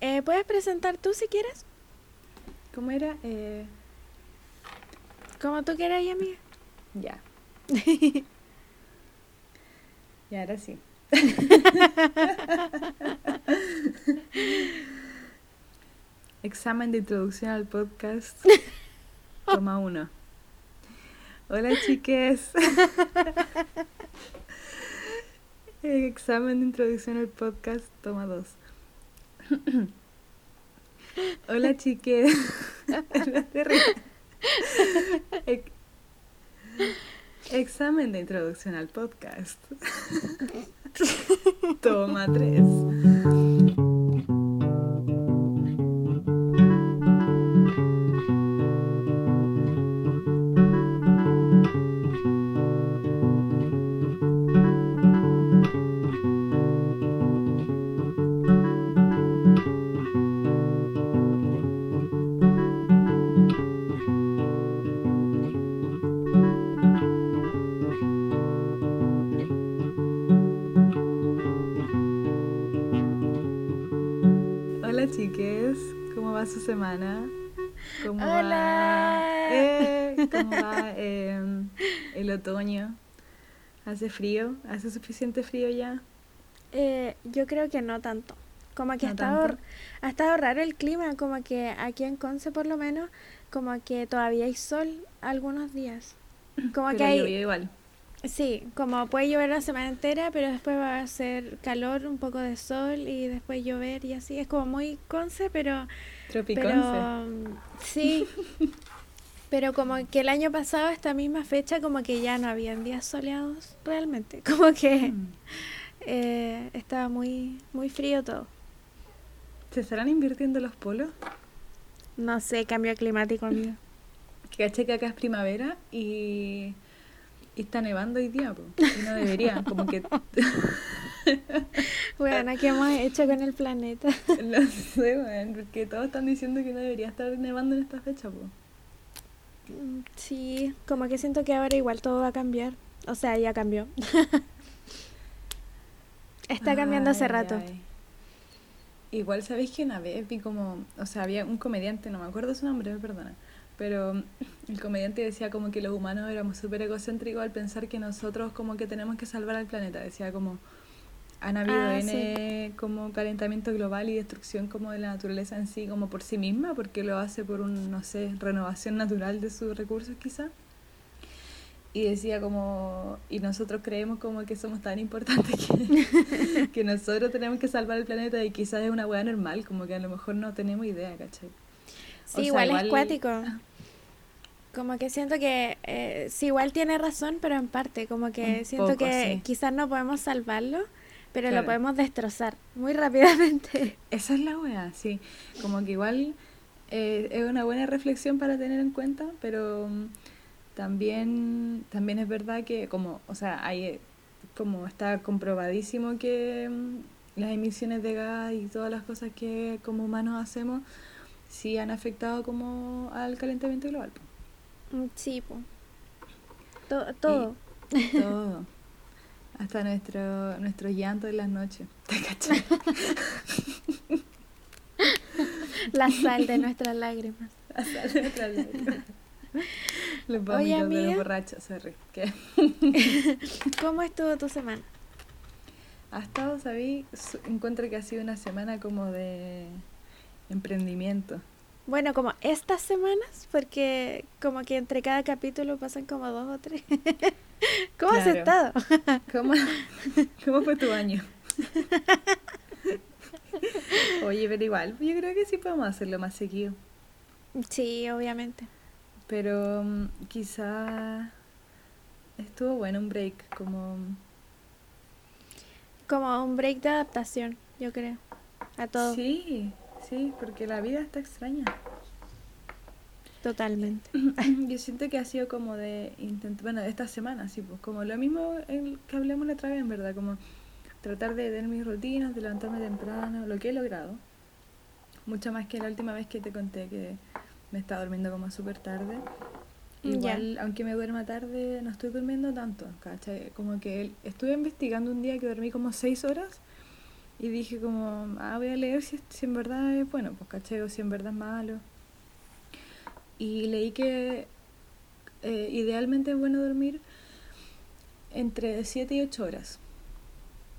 Eh, ¿Puedes presentar tú si quieres? ¿Cómo era? Eh, Como tú quieras, amiga. ya. y ahora sí. Examen de introducción al podcast. Toma uno. Hola chiques. Examen de introducción al podcast. Toma dos. Hola chiques. Examen de introducción al podcast. Toma tres. Semana? ¿Cómo Hola. va? Eh, ¿Cómo va eh, el otoño? ¿Hace frío? ¿Hace suficiente frío ya? Eh, yo creo que no tanto. Como que ha ¿No estado, tanto? ha estado raro el clima, como que aquí en Conce por lo menos, como que todavía hay sol algunos días. Como que hay, igual. sí, como puede llover la semana entera, pero después va a ser calor, un poco de sol y después llover y así. Es como muy Conce, pero Tropiconce. Pero sí, pero como que el año pasado, a esta misma fecha, como que ya no habían días soleados realmente. Como que Mm. eh, estaba muy, muy frío todo. ¿Se estarán invirtiendo los polos? No sé, cambio climático, amigo. Que caché que acá es primavera y, y está nevando hoy día, po. y no debería, como que Bueno, ¿qué hemos hecho con el planeta? no sé, weón, porque todos están diciendo que no debería estar nevando en esta fecha, po. Mm, Sí, como que siento que ahora igual todo va a cambiar. O sea, ya cambió. Está cambiando hace rato. ay. Igual sabéis que una vez vi como, o sea, había un comediante, no me acuerdo su nombre, perdona, pero el comediante decía como que los humanos éramos súper egocéntricos al pensar que nosotros como que tenemos que salvar al planeta. Decía como, han habido Ah, N como calentamiento global y destrucción como de la naturaleza en sí, como por sí misma, porque lo hace por un, no sé, renovación natural de sus recursos quizá. Y decía como, y nosotros creemos como que somos tan importantes que, que nosotros tenemos que salvar el planeta y quizás es una weá normal, como que a lo mejor no tenemos idea, ¿cachai? Sí, O sea, igual, es igual- cuático. Como que siento que eh, sí, igual tiene razón, pero en parte, como que Un siento poco, que sí. quizás no podemos salvarlo, pero Claro. lo podemos destrozar muy rápidamente. Esa es la weá, sí. Como que igual eh, es una buena reflexión para tener en cuenta, pero mm, también, también es verdad que como, o sea, hay eh, como está comprobadísimo que mm, las emisiones de gas y todas las cosas que como humanos hacemos sí han afectado como al calentamiento global. Mm, Sí, po. To- todo. Todo. Hasta nuestro, nuestro llanto en las noches. ¿Te cachai? La sal de nuestras lágrimas. Hasta nuestras lágrimas. Los vómitos de los borrachos, sorry. ¿Qué? ¿Cómo estuvo tu semana? Ha estado, sabí, encuentro que ha sido una semana como de emprendimiento. Bueno, como estas semanas, porque como que entre cada capítulo pasan como dos o tres. ¿Cómo has estado? ¿Cómo, ¿Cómo fue tu año? Oye, pero igual, yo creo que sí podemos hacerlo más seguido. Sí, obviamente. Pero mm, quizá estuvo bueno un break, como Como un break de adaptación, yo creo. A todo. Sí, sí, porque la vida está extraña. Totalmente. Yo siento que ha sido como de intentar, bueno, esta semana, sí, pues como lo mismo el que hablamos la otra vez, en verdad, como tratar de tener mis rutinas, de levantarme temprano, lo que he logrado. Mucho más que la última vez que te conté que me estaba durmiendo como súper tarde. Igual, aunque me duerma tarde, no estoy durmiendo tanto, ¿cachai? Como que estuve investigando un día que dormí como seis horas Y dije como, ah, voy a leer si, si en verdad es bueno, pues caché, o si en verdad es malo. Y leí que eh, idealmente es bueno dormir entre 7 y 8 horas.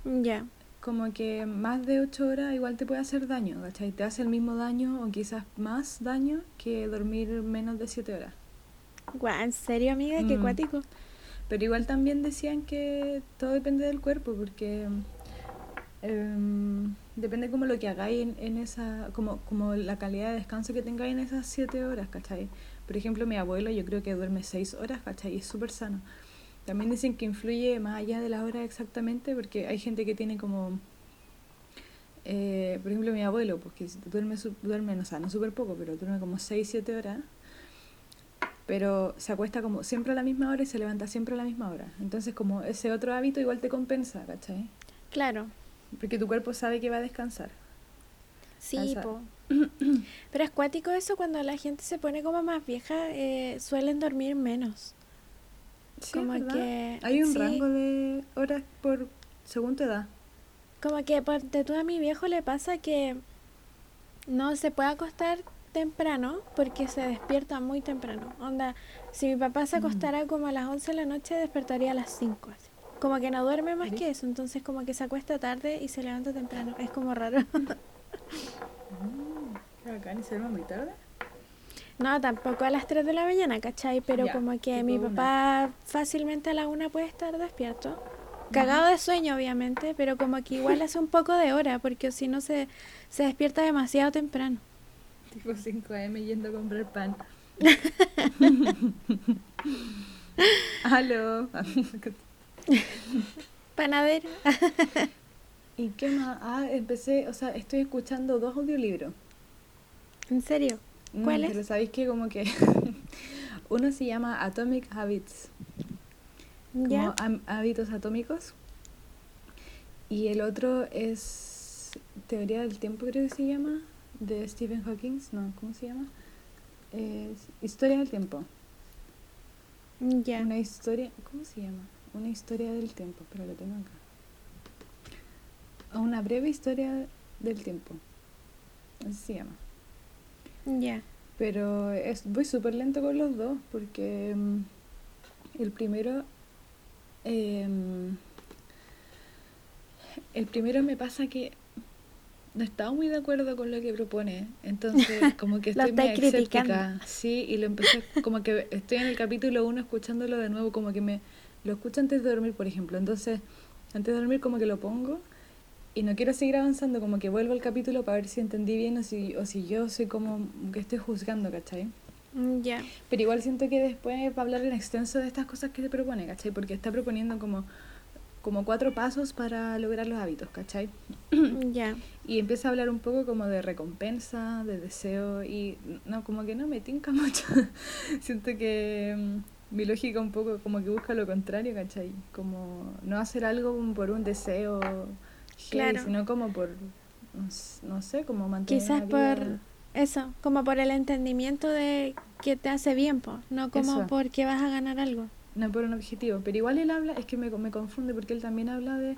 Ya. Como que más de 8 horas igual te puede hacer daño, ¿cachai? Te hace el mismo daño o quizás más daño que dormir menos de 7 horas. Guau, ¿en serio, amiga? Qué Mm. cuático. Pero igual también decían que todo depende del cuerpo, porque em, depende como lo que hagáis en, en esa, como, como la calidad de descanso que tengáis en esas 7 horas, ¿cachai? Por ejemplo, mi abuelo yo creo que duerme 6 horas, ¿cachai? Es súper sano. También dicen que influye más allá de la hora exactamente, porque hay gente que tiene como, eh, por ejemplo, mi abuelo, pues que duerme, duerme o sea, no súper poco, pero duerme como 6, 7 horas, pero se acuesta como siempre a la misma hora y se levanta siempre a la misma hora. Entonces, como ese otro hábito igual te compensa, ¿cachai? Claro. Porque tu cuerpo sabe que va a descansar. Sí, po. Pero es cuático eso cuando la gente se pone como más vieja, eh, suelen dormir menos. Sí, Como ¿verdad? que- Hay un sí. rango de horas por según tu edad. Como que ponte tú a mi viejo le pasa que no se puede acostar temprano porque se despierta muy temprano. Onda, si mi papá se acostara como a las 11 de la noche, despertaría a las 5. así. Como que no duerme más que eso, entonces como que se acuesta tarde y se levanta temprano. Es como raro. Qué bacán, ¿y se duerme muy tarde? No, tampoco a las 3 de la mañana, ¿cachai? Pero Ya, como que mi una. papá fácilmente a la una puede estar despierto. Cagado de sueño, obviamente, pero como que igual hace un poco de hora, porque si no se, se despierta demasiado temprano. Tipo 5 am yendo a comprar pan. Aló. Panadero. ¿Y qué más? Ah, empecé, o sea, estoy escuchando dos audiolibros. ¿En serio? Mm, ¿Cuáles? Pero sabéis que como que uno se llama Atomic Habits, como ¿Ya? am- hábitos atómicos. Y el otro es Teoría del tiempo, creo que se llama, de Stephen Hawking. No, ¿cómo se llama? Es Historia del tiempo. Ya. Una historia, ¿cómo se llama? Una historia del tiempo, pero lo tengo acá. Una breve historia del tiempo. Así se llama. Ya. Pero es, voy súper lento con los dos porque mm, el primero... em, el primero me pasa que no estaba muy de acuerdo con lo que propone, entonces como que estoy criticando. escéptica. Sí, y lo empecé, como que estoy en el capítulo uno escuchándolo de nuevo, como que me lo escucho antes de dormir, por ejemplo. Entonces, antes de dormir como que lo pongo y no quiero seguir avanzando, como que vuelvo al capítulo para ver si entendí bien o si, o si yo soy como que estoy juzgando, ¿cachai? Mm, Ya. Pero igual siento que después va a hablar en extenso de estas cosas que se propone, ¿cachai? Porque está proponiendo como, como cuatro pasos para lograr los hábitos, ¿cachai? Ya. Y empieza a hablar un poco como de recompensa, de deseo y no, como que no me tinca mucho. siento que mm, mi lógica un poco como que busca lo contrario, ¿cachai? Como no hacer algo por un deseo, Claro. sino como por, no sé, como mantener Quizás por eso, como por el entendimiento de que te hace bien, po, no como Eso. porque vas a ganar algo. no por un objetivo. Pero igual él habla, es que me, me confunde porque él también habla de,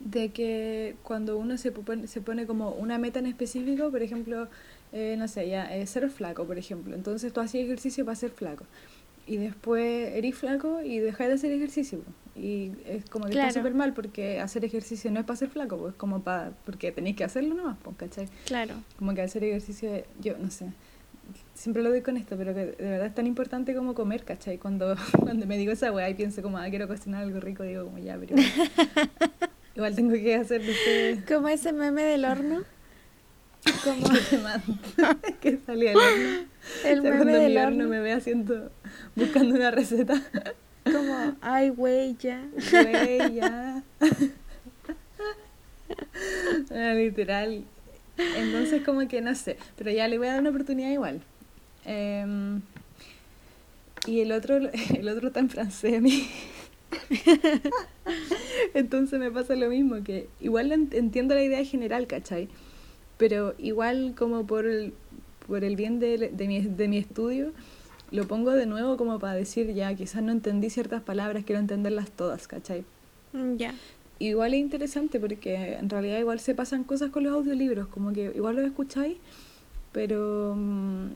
de que cuando uno se pone, se pone como una meta en específico, por ejemplo, eh, no sé, ya, eh, ser flaco, por ejemplo. Entonces tú hacías ejercicio para ser flaco. Y después eres flaco y dejas de hacer ejercicio. Y es como que Claro. está súper mal porque hacer ejercicio no es para ser flaco, pues es como para, porque tenéis que hacerlo nomás, pues, ¿cachai? Claro. Como que hacer ejercicio, yo no sé, siempre lo doy con esto, pero que de verdad es tan importante como comer, ¿cachai? Cuando, cuando me digo esa weá y pienso como, ah, quiero cocinar algo rico, digo como ya, pero igual, igual tengo que hacer Como ese meme del horno. Como que te mando, que salí del horno. el O sea, meme del horno horno. me ve haciendo, buscando una receta, Como, ay, güey, ya. güey, ya. Ah, literal. Entonces como que no sé, pero ya le voy a dar una oportunidad igual. Em, y el otro, el otro está en francés a mí. Entonces me pasa lo mismo, que igual en- entiendo la idea general, ¿cachai? Pero igual como por el, por el bien de, de, mi, de mi estudio, lo pongo de nuevo como para decir, ya, quizás no entendí ciertas palabras, quiero entenderlas todas, ¿cachai? Mm, Ya. igual es interesante porque en realidad igual se pasan cosas con los audiolibros, como que igual los escucháis, pero mm,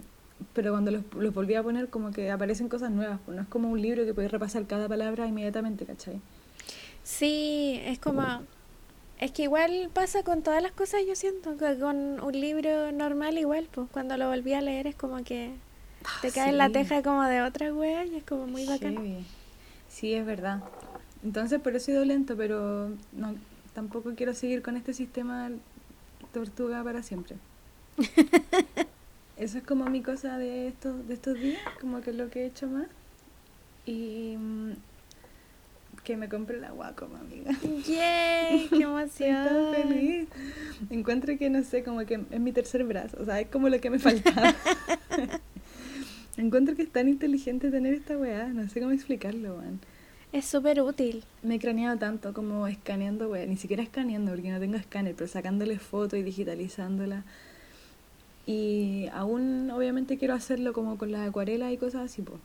pero cuando los, los volví a poner como que aparecen cosas nuevas, pues no es como un libro que podéis repasar cada palabra inmediatamente, ¿cachai? Sí, es como... Es que igual pasa con todas las cosas, yo siento, que con un libro normal igual, pues cuando lo volví a leer es como que te ah, cae en la teja como de otra wea y es como muy bacán. Sí, es verdad. Entonces por eso he ido lento, pero no, tampoco quiero seguir con este sistema tortuga para siempre. Eso es como mi cosa de estos, de estos días, como que es lo que he hecho más. Y mm, que me compre la Wacom, amiga. ¡Yay! ¡Qué emoción! Estoy feliz. Encuentro que, no sé, como que es mi tercer brazo. O sea, es como lo que me faltaba. Encuentro que es tan inteligente tener esta weá. No sé cómo explicarlo, weón. Es súper útil. Me he craneado tanto como escaneando, weá. Ni siquiera escaneando porque no tengo escáner, pero sacándole fotos y digitalizándola y aún obviamente quiero hacerlo como con las acuarelas y cosas así, pues.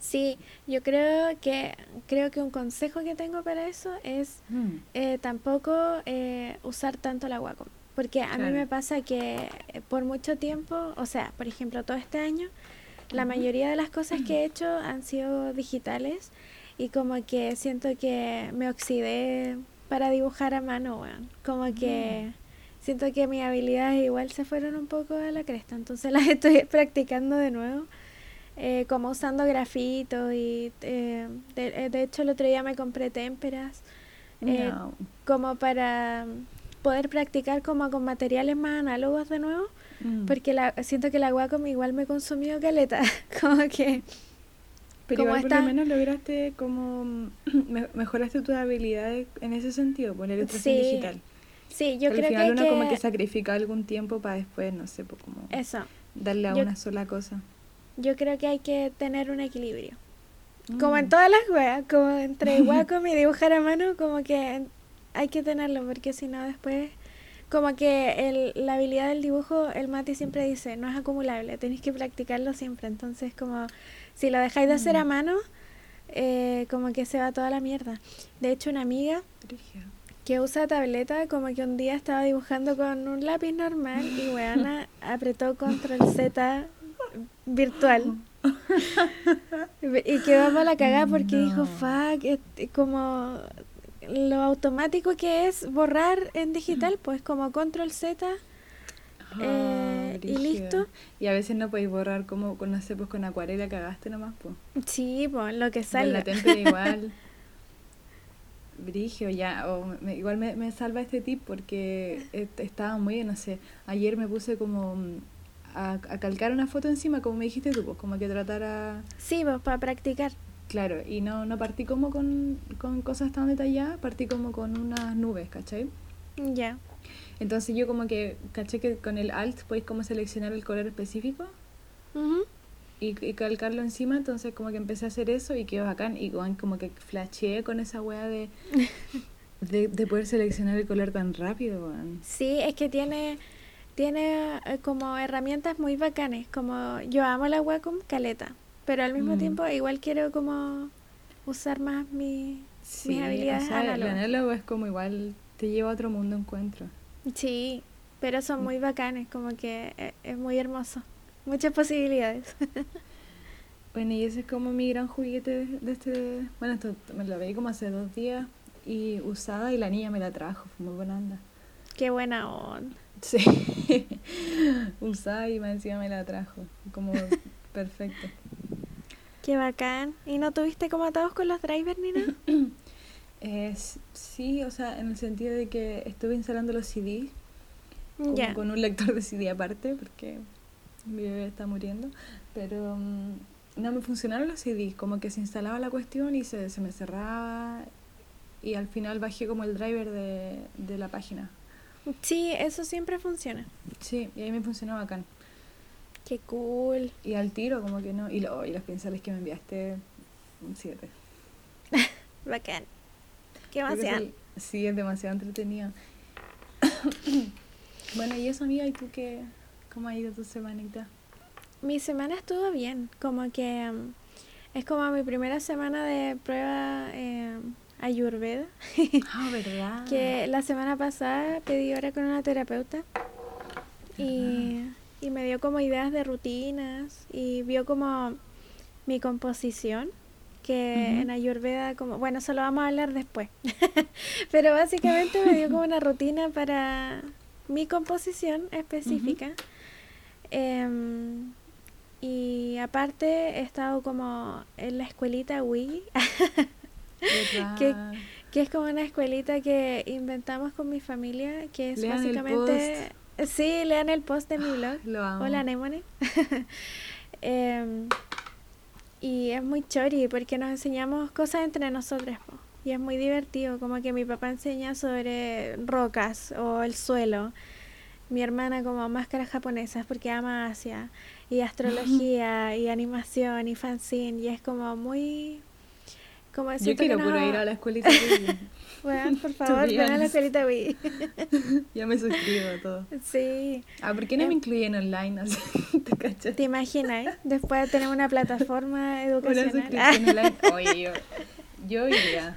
Sí, yo creo que creo que un consejo que tengo para eso es mm. eh, tampoco eh, usar tanto la Wacom, porque a mí me pasa que eh, por mucho tiempo, o sea, por ejemplo, todo este año, la mayoría de las cosas que he hecho han sido digitales y como que siento que me oxidé para dibujar a mano, como que mm. siento que mis habilidades igual se fueron un poco a la cresta, entonces las estoy practicando de nuevo, eh, como usando grafitos y eh, de, eh, de, hecho el otro día me compré témperas, como para poder practicar como con materiales más análogos de nuevo, mm. porque la, siento que la Wacom igual me consumió caleta, como que... Pero igual por lo menos lograste como mejoraste tus habilidades en ese sentido, poner el sí, digital. Sí, yo creo al final que uno como que sacrifica algún tiempo para después, no sé, pues como Eso. darle a una sola cosa. Yo creo que hay que tener un equilibrio. Como en mm. todas las weas, como entre Wacom y dibujar a mano, como que hay que tenerlo, porque si no después, como que el, la habilidad del dibujo, el Mati siempre dice, no es acumulable, tenéis que practicarlo siempre. Entonces, como si lo dejáis de hacer a mm. mano, eh, como que se va toda la mierda. De hecho, una amiga que usa tableta, como que un día estaba dibujando con un lápiz normal y weana apretó control Z virtual. y quedó para la cagada porque dijo, fuck, como lo automático que es borrar en digital, pues como control Z. Ah, eh, y listo. Y a veces no podéis borrar como, no sé, pues con acuarela cagaste nomás, pues. Sí, pues lo que sale. la temperatura igual. Brigio, ya, o igual me, me, salva este tip porque estaba muy, no sé, ayer me puse como mm, a, a, calcar una foto encima, como me dijiste tú, pues como que tratara... Sí, pues para practicar. Claro, y no, no partí como con, con cosas tan detalladas, partí como con unas nubes, ¿cachai? Ya. Entonces yo como que, ¿cachai? Que con el alt podéis como seleccionar el color específico y, calcarlo encima, entonces como que empecé a hacer eso y quedó bacán y como que flasheé con esa wea de, de, poder seleccionar el color tan rápido. Sí, es que tiene, tiene eh, como herramientas muy bacanes, como yo amo la Wacom caleta, pero al mismo mm. tiempo igual quiero como usar más mi, mis habilidades. O el análogo es como igual te lleva a otro mundo encuentro. Sí, pero son mm. muy bacanes, como que eh, es muy hermoso muchas posibilidades. bueno, y ese es como mi gran juguete de este... Bueno, esto me lo veí como hace dos días y usada y la niña me la trajo, fue muy buena onda. Qué buena onda. Sí, usada y encima me la trajo, como perfecto. Qué bacán. ¿Y no tuviste como atados con los drivers ni nada? Eh, sí, o sea, en el sentido de que estuve instalando los CDs con un lector de CD aparte, porque mi bebé está muriendo, pero mm, no me funcionaron los CDs, como que se instalaba la cuestión y se, se me cerraba y al final bajé como el driver de, de la página. Sí, eso siempre funciona. Sí, y ahí me funcionó bacán. Qué cool. Y al tiro, como que no. Y, lo, y los pinceles que me enviaste, un 7. bacán. Qué demasiado. Sí, es demasiado entretenido. bueno, y eso, amiga, ¿y tú qué, ¿Cómo ha ido tu semanita? Mi semana estuvo bien, como que um, es como mi primera semana de prueba eh, Ayurveda. Ah, ¿verdad? que la semana pasada pedí hora con una terapeuta y, y me dio como ideas de rutinas y vio como mi composición que en Ayurveda como bueno eso lo vamos a hablar después. Pero básicamente me dio como una rutina para mi composición específica. Em, y aparte he estado como en la escuelita Wii, que, que, es como una escuelita que inventamos con mi familia, que es básicamente... Sí, lean el post de mi blog. Hola, Nemone. Em, y es muy chori porque nos enseñamos cosas entre nosotros. Y es muy divertido, como que mi papá enseña sobre rocas o el suelo mi hermana como máscaras japonesas porque ama Asia y astrología y animación y fanzine y es como muy como yo quiero puro ir a la escuelita bueno por favor ven a la escuelita Wii ya me suscribo a todo. Sí. Ah ¿por qué no me em, incluyen online así te cachas te imaginas eh? después tenemos una plataforma educacional. online. Oye yo yo iría.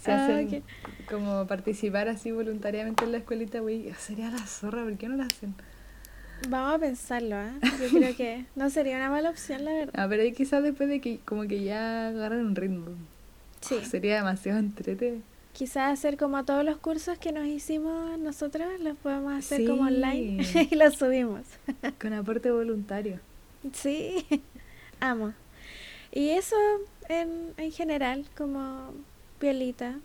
Se ah, hacen como participar así voluntariamente en la escuelita, güey, sería la zorra, ¿por qué no lo hacen? Vamos a pensarlo, ¿eh? Yo creo que no sería una mala opción, la verdad. A ver, ahí quizás después de que como que ya agarren un ritmo. Sí. sería demasiado entrete. Quizás hacer como todos los cursos que nos hicimos nosotros, los podemos hacer como online y los subimos. Con aporte voluntario. Sí, amo. Y eso en, en general, como pielita,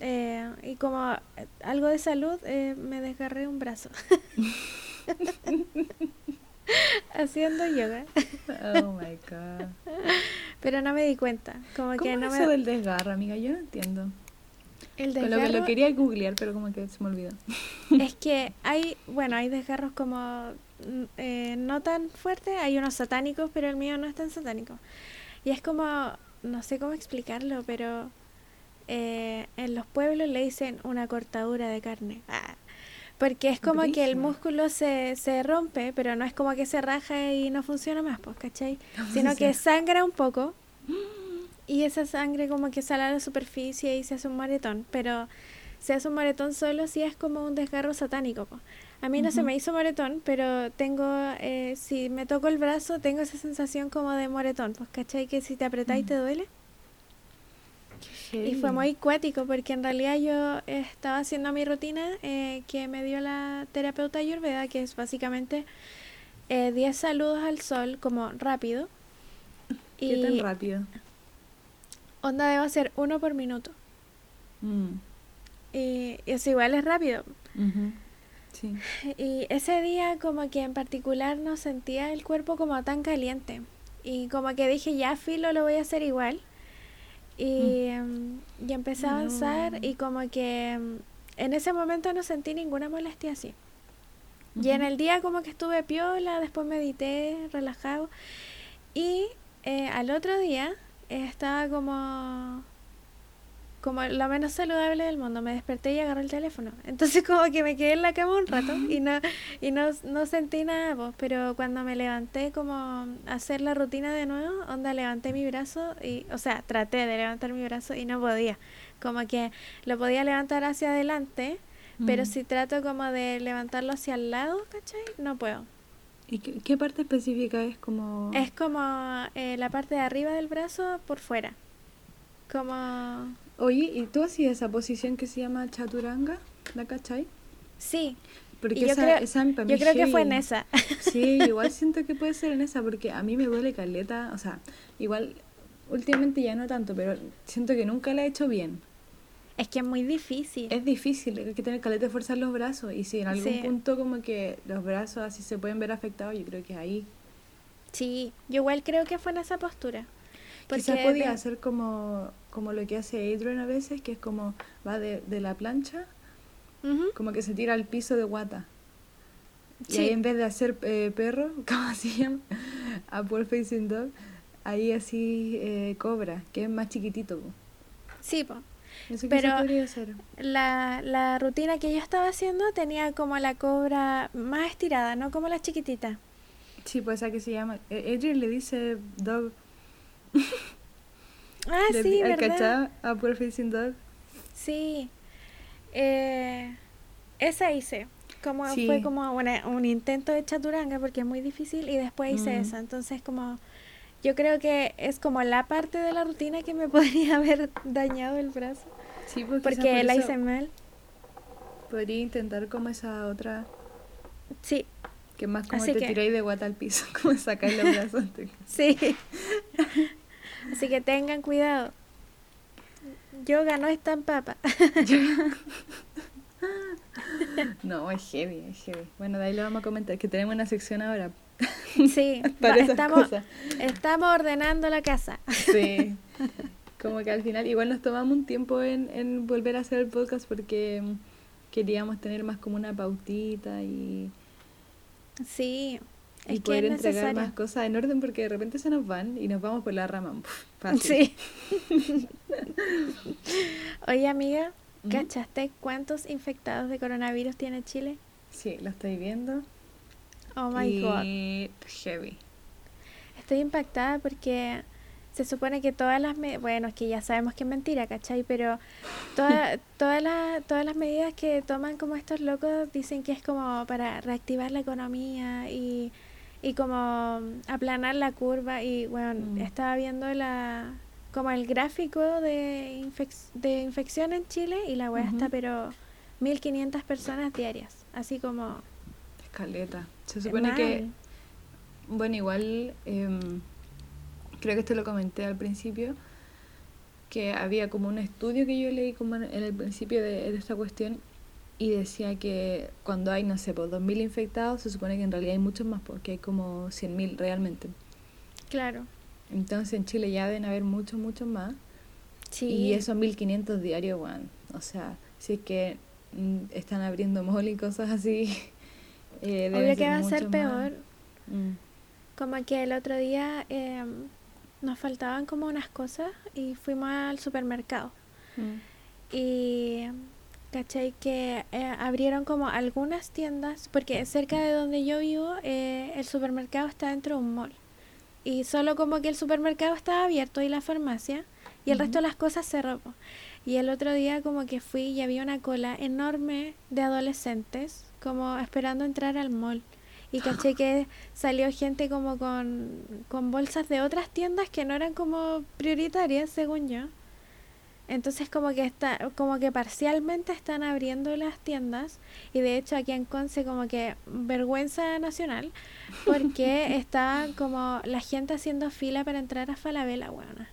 eh, y como algo de salud, eh, me desgarré un brazo. Haciendo yoga. Oh my god. Pero no me di cuenta. Como ¿Cómo que no es eso del desgarro, amiga? Yo no entiendo. El desgarro, Con lo que lo quería googlear, pero como que se me olvidó. Es que hay, bueno, hay desgarros como mm, no tan fuertes, hay unos satánicos, pero el mío no es tan satánico. Y es como, no sé cómo explicarlo, pero eh, en los pueblos le dicen una cortadura de carne. Ah, porque es como que el músculo se, se rompe, pero no es como que se raja y no funciona más, pues, ¿cachai? Sino que sangra un poco y esa sangre como que sale a la superficie y se hace un moretón, pero se hace un moretón solo si es como un desgarro satánico. Pues. A mí no se me hizo moretón, pero tengo, eh, si me toco el brazo, tengo esa sensación como de moretón, pues, ¿cachai? Que si te apretáis te duele. Y fue muy cuático porque en realidad yo estaba haciendo mi rutina eh, que me dio la terapeuta Ayurveda, que es básicamente 10 eh, saludos al sol como rápido. ¿Qué tan rápido? Onda debo hacer uno por minuto. Mm. Y eso igual es rápido. sí. Y ese día como que en particular no sentía el cuerpo como tan caliente. Y como que dije, ya filo, lo voy a hacer igual. Y, em, y empecé a avanzar y como que em, en ese momento no sentí ninguna molestia así. Y en el día como que estuve piola, después medité, relajado. Y eh, al otro día estaba como como lo menos saludable del mundo. Me desperté y agarré el teléfono. Entonces como que me quedé en la cama un rato y no, y no, no sentí nada, pues, pero cuando me levanté como a hacer la rutina de nuevo, onda levanté mi brazo y, o sea, traté de levantar mi brazo y no podía. Como que lo podía levantar hacia adelante, pero si trato como de levantarlo hacia el lado, ¿cachai? No puedo. ¿Y qué, parte específica es como...? Es como eh, la parte de arriba del brazo por fuera. Como... Oye, ¿y tú hacías esa posición que se llama chaturanga? ¿La cachai? Sí. Porque yo, creo, yo creo que fue en esa. Sí, igual siento que puede ser en esa, porque a mí me duele caleta, o sea, igual últimamente ya no tanto, pero siento que nunca la he hecho bien. Es que es muy difícil. Es difícil, hay que tener caleta de fuerza en los brazos, y si en algún punto como que los brazos así se pueden ver afectados, yo creo que es ahí. Sí, yo igual creo que fue en esa postura. Quizás podía hacer como, como lo que hace Adrian a veces, que es como va de, de la plancha, como que se tira al piso de guata. Y ahí en vez de hacer eh, perro, ¿cómo se llama? A Poor Facing Dog, ahí así eh, cobra, que es más chiquitito. Sí, po. Pero La, la rutina que yo estaba haciendo tenía como la cobra más estirada, no como la chiquitita. Sí, pues esa que se llama. Eh, Adrian le dice dog Ah, sí, ¿verdad? A Poor Facing Dog. Sí. Eh, esa hice. Como fue como un intento de chaturanga porque es muy difícil y después hice esa. Entonces como yo creo que es como la parte de la rutina que me podría haber dañado el brazo. Sí, pues, porque, la hice mal. Podría intentar como esa otra. Sí. Que más como te tiráis de guata al piso, como sacáis los brazos. sí. Así que tengan cuidado. Yoga no es tan papa. no, es heavy, es heavy. Bueno, de ahí lo vamos a comentar, que tenemos una sección ahora. Sí, estamos, estamos ordenando la casa. Sí. Como que al final igual nos tomamos un tiempo en, en volver a hacer el podcast porque queríamos tener más como una pautita y... Sí, y poder entregar más cosas en orden porque de repente se nos van y nos vamos por la rama. Sí. Oye, amiga, ¿cachaste cuántos infectados de coronavirus tiene Chile? Sí, lo estoy viendo. Oh my god. Heavy. Estoy impactada porque se supone que todas las bueno es que ya sabemos que es mentira ¿cachai? pero toda, todas las todas las medidas que toman como estos locos dicen que es como para reactivar la economía y y como aplanar la curva y bueno, mm. estaba viendo la como el gráfico de, de infección en Chile y la weá está pero 1500 personas diarias, así como escaleta. Se supone que bueno, igual em, creo que esto lo comenté al principio que había como un estudio que yo leí como en el principio de, de esta cuestión y decía que cuando hay, no sé, pues 2.000 infectados, se supone que en realidad hay muchos más, porque hay como 100.000 realmente. Claro. Entonces en Chile ya deben haber muchos, muchos más. Sí. Y esos 1.500 diarios, bueno, o sea, si es que mm, están abriendo mall y cosas así. Eh, Obvio que va a ser peor. Mm. Como que el otro día eh, nos faltaban como unas cosas y fuimos al supermercado. Mm. Y ¿Cachai? Que eh, abrieron como algunas tiendas, porque cerca de donde yo vivo, eh, el supermercado está dentro de un mall. Y solo como que el supermercado estaba abierto y la farmacia, y el resto de las cosas cerró. Y el otro día como que fui y había una cola enorme de adolescentes, como esperando entrar al mall. Y caché que salió gente como con, con bolsas de otras tiendas que no eran como prioritarias, según yo. Entonces como que está, como que parcialmente están abriendo las tiendas y de hecho aquí en Conce como que vergüenza nacional porque está como la gente haciendo fila para entrar a Falabella, buena.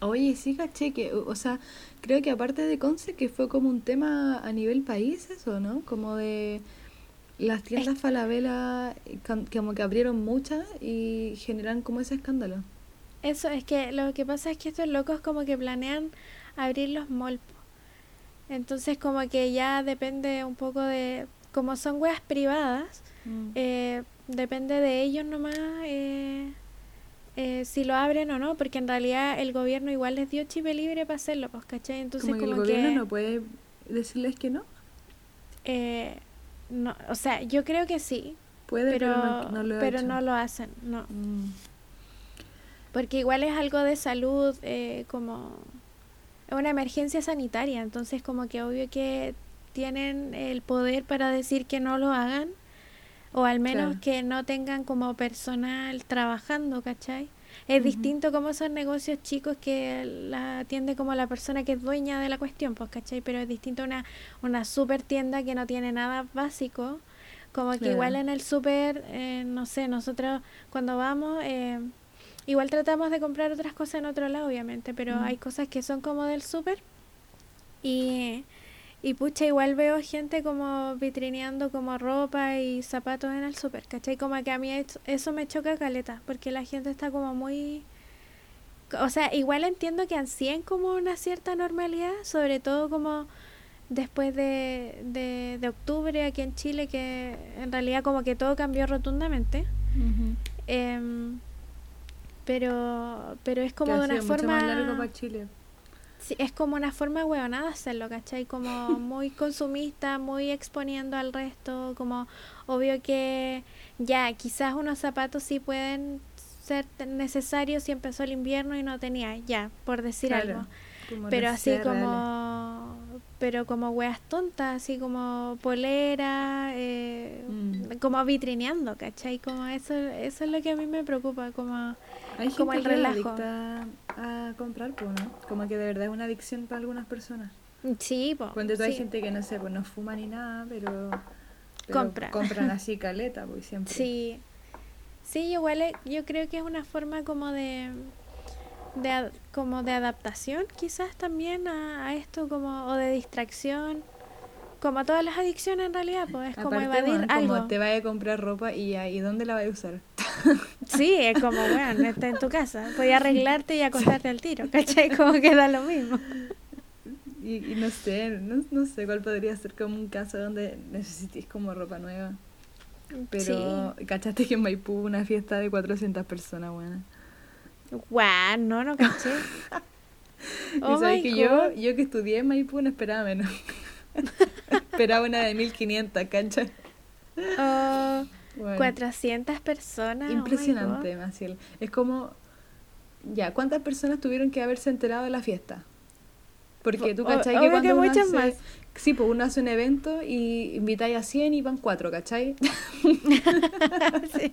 Oye, sí caché que, o sea, creo que aparte de Conce que fue como un tema a nivel país eso, ¿no? Como de las tiendas Falabella como que abrieron muchas y generan como ese escándalo. Eso, es que lo que pasa es que estos locos como que planean abrir los malls. Entonces como que ya depende un poco de, como son weas privadas, mm. eh, depende de ellos nomás eh, eh, si lo abren o no, porque en realidad el gobierno igual les dio chip libre para hacerlo, pues, ¿cachai? Entonces como, que el gobierno no puede decirles que no. no, o sea, yo creo que sí. Puede, pero, no, lo, pero no lo hacen, no. Mm. Porque igual es algo de salud, como es una emergencia sanitaria, entonces como que obvio que tienen el poder para decir que no lo hagan o al menos que no tengan como personal trabajando, ¿cachai? Es distinto como son negocios chicos que la atiende como la persona que es dueña de la cuestión, pues, ¿cachai? Pero es distinto una, una super tienda que no tiene nada básico, como que igual en el super, eh, no sé, nosotros cuando vamos... Eh, Igual tratamos de comprar otras cosas en otro lado, obviamente, pero hay cosas que son como del súper. Y, y pucha, igual veo gente como vitrineando como ropa y zapatos en el súper, ¿cachai? Como que a mí eso me choca caleta, porque la gente está como muy... O sea, igual entiendo que ansíen como una cierta normalidad, sobre todo como después de, de, octubre aquí en Chile, que en realidad como que todo cambió rotundamente. Pero, pero es como de una forma... Sí, es como una forma hueonada hacerlo, ¿cachai? Como muy consumista, muy exponiendo al resto, como obvio que ya, quizás unos zapatos sí pueden ser necesario si empezó el invierno y no tenía, ya, por decir Claro, algo. Pero así como, pero como weas tontas, así como polera, eh, Mm. como vitrineando, ¿cachai? Como eso, eso es lo que a mí me preocupa, como, Hay como gente el relajo. adicta a comprar, pues, ¿no? Como que de verdad es una adicción para algunas personas. sí, po, Cuando hay sí. gente que no sé, pues no fuma ni nada, pero, pero Compra. compran así caleta, pues siempre. Sí, sí, igual yo creo que es una forma como de, de como de adaptación quizás también a, a esto como o de distracción, como a todas las adicciones en realidad, pues es como evadir bueno, algo. como te vaya a comprar ropa y ¿y dónde la vas a usar? Sí, es como, bueno, está en tu casa, podía arreglarte y acostarte al tiro, ¿cachai? Como que da lo mismo. Y, y no sé, no, no sé cuál podría ser como un caso donde necesites como ropa nueva. Pero, ¿cachaste que en Maipú una fiesta de 400 personas, buena? Guau, no, no caché. Oh sabes que God. yo, yo que estudié en Maipú no esperaba menos. esperaba una de 1500, ¿cachai? Oh, Bueno, 400 personas. oh Impresionante. Maciel. Es como, ya, ¿cuántas personas tuvieron que haberse enterado de la fiesta? Porque tú O- cachai que obvio cuando que uno muchas hace, más. Sí, pues uno hace un evento y invitáis a 100 y van 4, ¿cachai? Sí.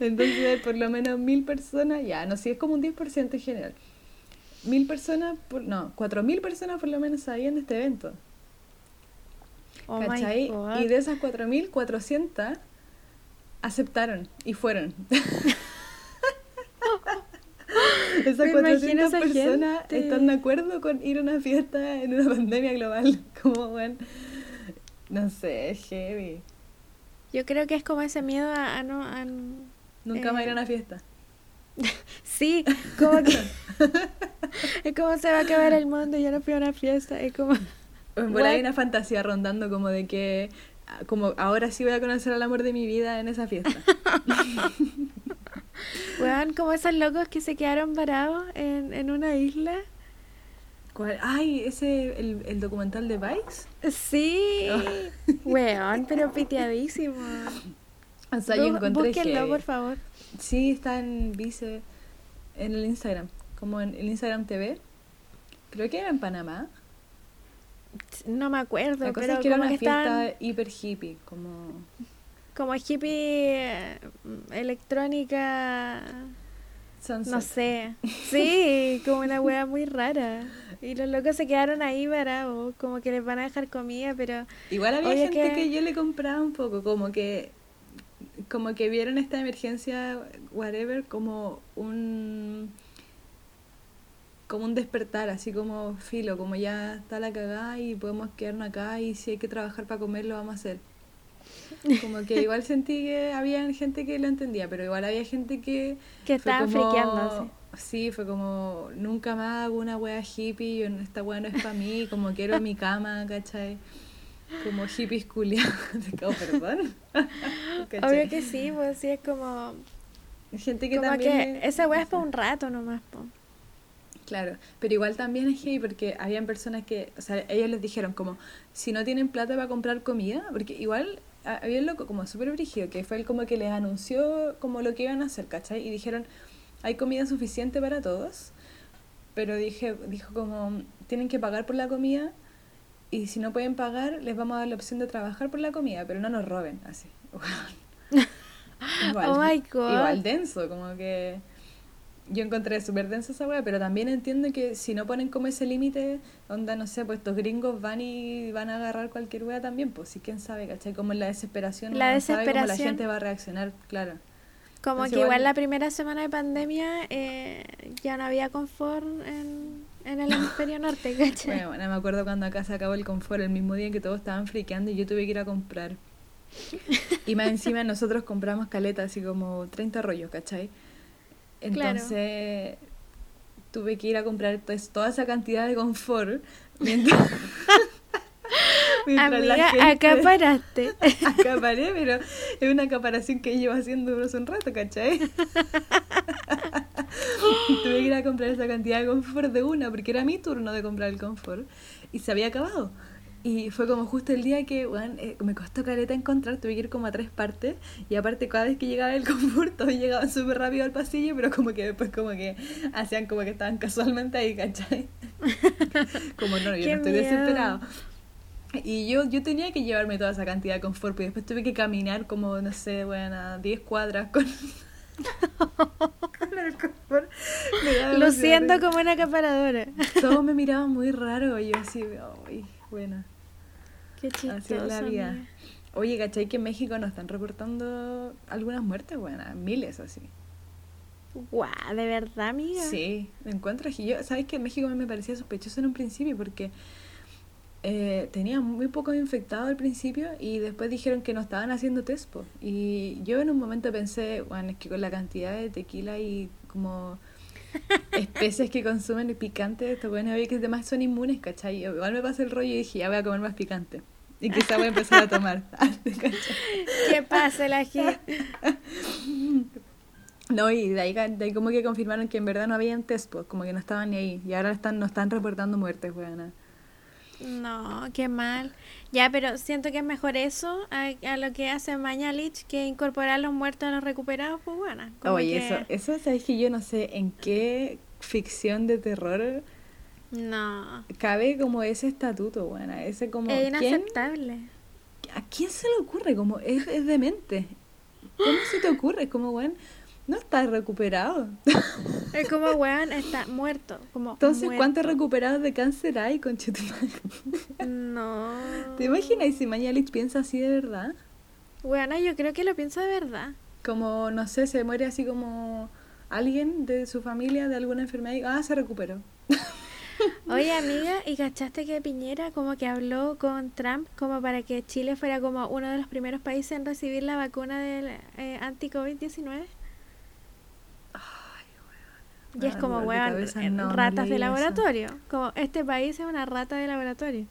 Entonces, por lo menos mil personas, ya, no sé, es como un 10% en general. Mil personas, por, no, cuatro mil personas por lo menos sabían de este evento. Oh ¿Cachai? Y de esas 4.400 aceptaron y fueron. Esas Me imagino 400 esa personas gente. están de acuerdo con ir a una fiesta en una pandemia global. Como, bueno, no sé, es heavy. Yo creo que es como ese miedo a, a no... a- Nunca más ir a Eh, una fiesta. Sí, como que... es como se va a acabar el mundo y ya no fui a una fiesta. Es como... En verdad hay una fantasía rondando como de que ah, como ahora sí voy a conocer al amor de mi vida en esa fiesta. Weón, como esos locos que se quedaron parados en, en una isla. ¿Cuál? Ay, ese el, el documental de Bikes. Sí. Weón, pero piteadísimo. O sea, yo encontré Búsquenlo, heavy. por favor. Sí, está en Vice, en el Instagram, como en el Instagram TV. Creo que era en Panamá. No me acuerdo, La cosa pero es que era una que fiesta estaban hiper hippie, como... como hippie eh, electrónica, Sunset. no sé. Sí, como una wea muy rara. Y los locos se quedaron ahí parados, como que les van a dejar comida, pero Igual había gente que- que... yo le compraba un poco, como que como que vieron esta emergencia, whatever, como un como un despertar, así como filo, como ya está la cagada y podemos quedarnos acá y si hay que trabajar para comer lo vamos a hacer. Como que igual sentí que había gente que lo entendía, pero igual había gente que que estaban como- friqueándose. Sí, fue como, nunca más hago una wea hippie, yo, esta wea no es para mí, como quiero mi cama, ¿cachai? Como hippies culiados, perdón. ¿Cachai? Obvio que sí, pues sí, es como, Gente que como también... que esa wea es para un rato nomás, po. Claro, pero igual también es heavy porque habían personas que, o sea, ellos les dijeron como, si no tienen plata para comprar comida, porque igual había un loco como súper brígido, que fue el como que les anunció como lo que iban a hacer, ¿cachai? Y dijeron, hay comida suficiente para todos, pero dije, dijo como, tienen que pagar por la comida y si no pueden pagar, les vamos a dar la opción de trabajar por la comida, pero no nos roben, así. igual, Oh my God. igual denso, como que yo encontré súper densa esa weá, pero también entiendo que si no ponen como ese límite, onda, no sé, pues estos gringos van y van a agarrar cualquier weá también, pues sí, quién sabe, ¿cachai? Como en la desesperación, La sabe cómo la gente va a reaccionar, claro. Como Entonces que igual igual- la primera semana de pandemia eh, ya no había confort en, en el hemisferio norte, ¿cachai? Bueno, bueno, me acuerdo cuando acá se acabó el confort el mismo día en que todos estaban friqueando y yo tuve que ir a comprar. Y más encima nosotros compramos caleta, así como 30 rollos, ¿cachai? Claro. Entonces tuve que ir a comprar pues, toda esa cantidad de confort mientras, mientras la gente- acá paraste. acaparé, pero es una acaparación que llevo haciendo hace un rato, ¿cachai? Tuve que ir a comprar esa cantidad de confort de una, porque era mi turno de comprar el confort y se había acabado. Y fue como justo el día que, bueno, eh, me costó caleta encontrar, tuve que ir como a tres partes. Y aparte, cada vez que llegaba el confort, todos llegaban súper rápido al pasillo, pero como que después como que hacían como que estaban casualmente ahí, ¿cachai? como no, yo no estoy desesperado. Y yo, yo tenía que llevarme toda esa cantidad de confort, y después tuve que caminar como, no sé, bueno, 10 cuadras con... con el confort. Luciendo como una acaparadora. Todos me miraban muy raro, y yo así, uy, bueno. Qué chistoso. la vida. Oye, ¿cachai que en México nos están reportando algunas muertes? Buenas, miles así. Guau, ¿de verdad, amiga? Sí, me encuentro y yo, ¿sabes que en México me parecía sospechoso en un principio? Porque eh, tenía muy pocos infectados al principio y después dijeron que no estaban haciendo test. Y yo en un momento pensé, bueno, es que con la cantidad de tequila y como especies que consumen y picante, estos bueno, que además son inmunes, ¿cachai? Igual me pasé el rollo y dije, ya voy a comer más picante. Y quizá voy a empezar a tomar. ¿Qué pasa la gente? No, y de ahí, de ahí, como que confirmaron que en verdad no habían test, pues, como que no estaban ni ahí. Y ahora están, no están reportando muertes, weón. No, qué mal. Ya, pero siento que es mejor eso a, lo que hace Mañalich que incorporar los muertos a los recuperados, pues bueno. Oye, eso, eso sabes que yo no sé en qué ficción de terror no. cabe como ese estatuto, bueno, ese como... Es inaceptable. ¿A quién se le ocurre? Como es, es demente. ¿Cómo se te ocurre? Como, bueno, no está recuperado. Es como, weón, está muerto. Como Entonces, ¿cuántos recuperados de cáncer hay, con No. ¿Te imaginas si Mañalich piensa así de verdad? Bueno, yo creo que lo piensa de verdad. Como, no sé, se muere así como alguien de su familia de alguna enfermedad y, ah, se recuperó. Oye, amiga, ¿y cachaste que Piñera como que habló con Trump como para que Chile fuera como uno de los primeros países en recibir la vacuna del eh, anti-COVID-19? Y es como, weón, ratas de laboratorio. Como, este país es una rata de laboratorio.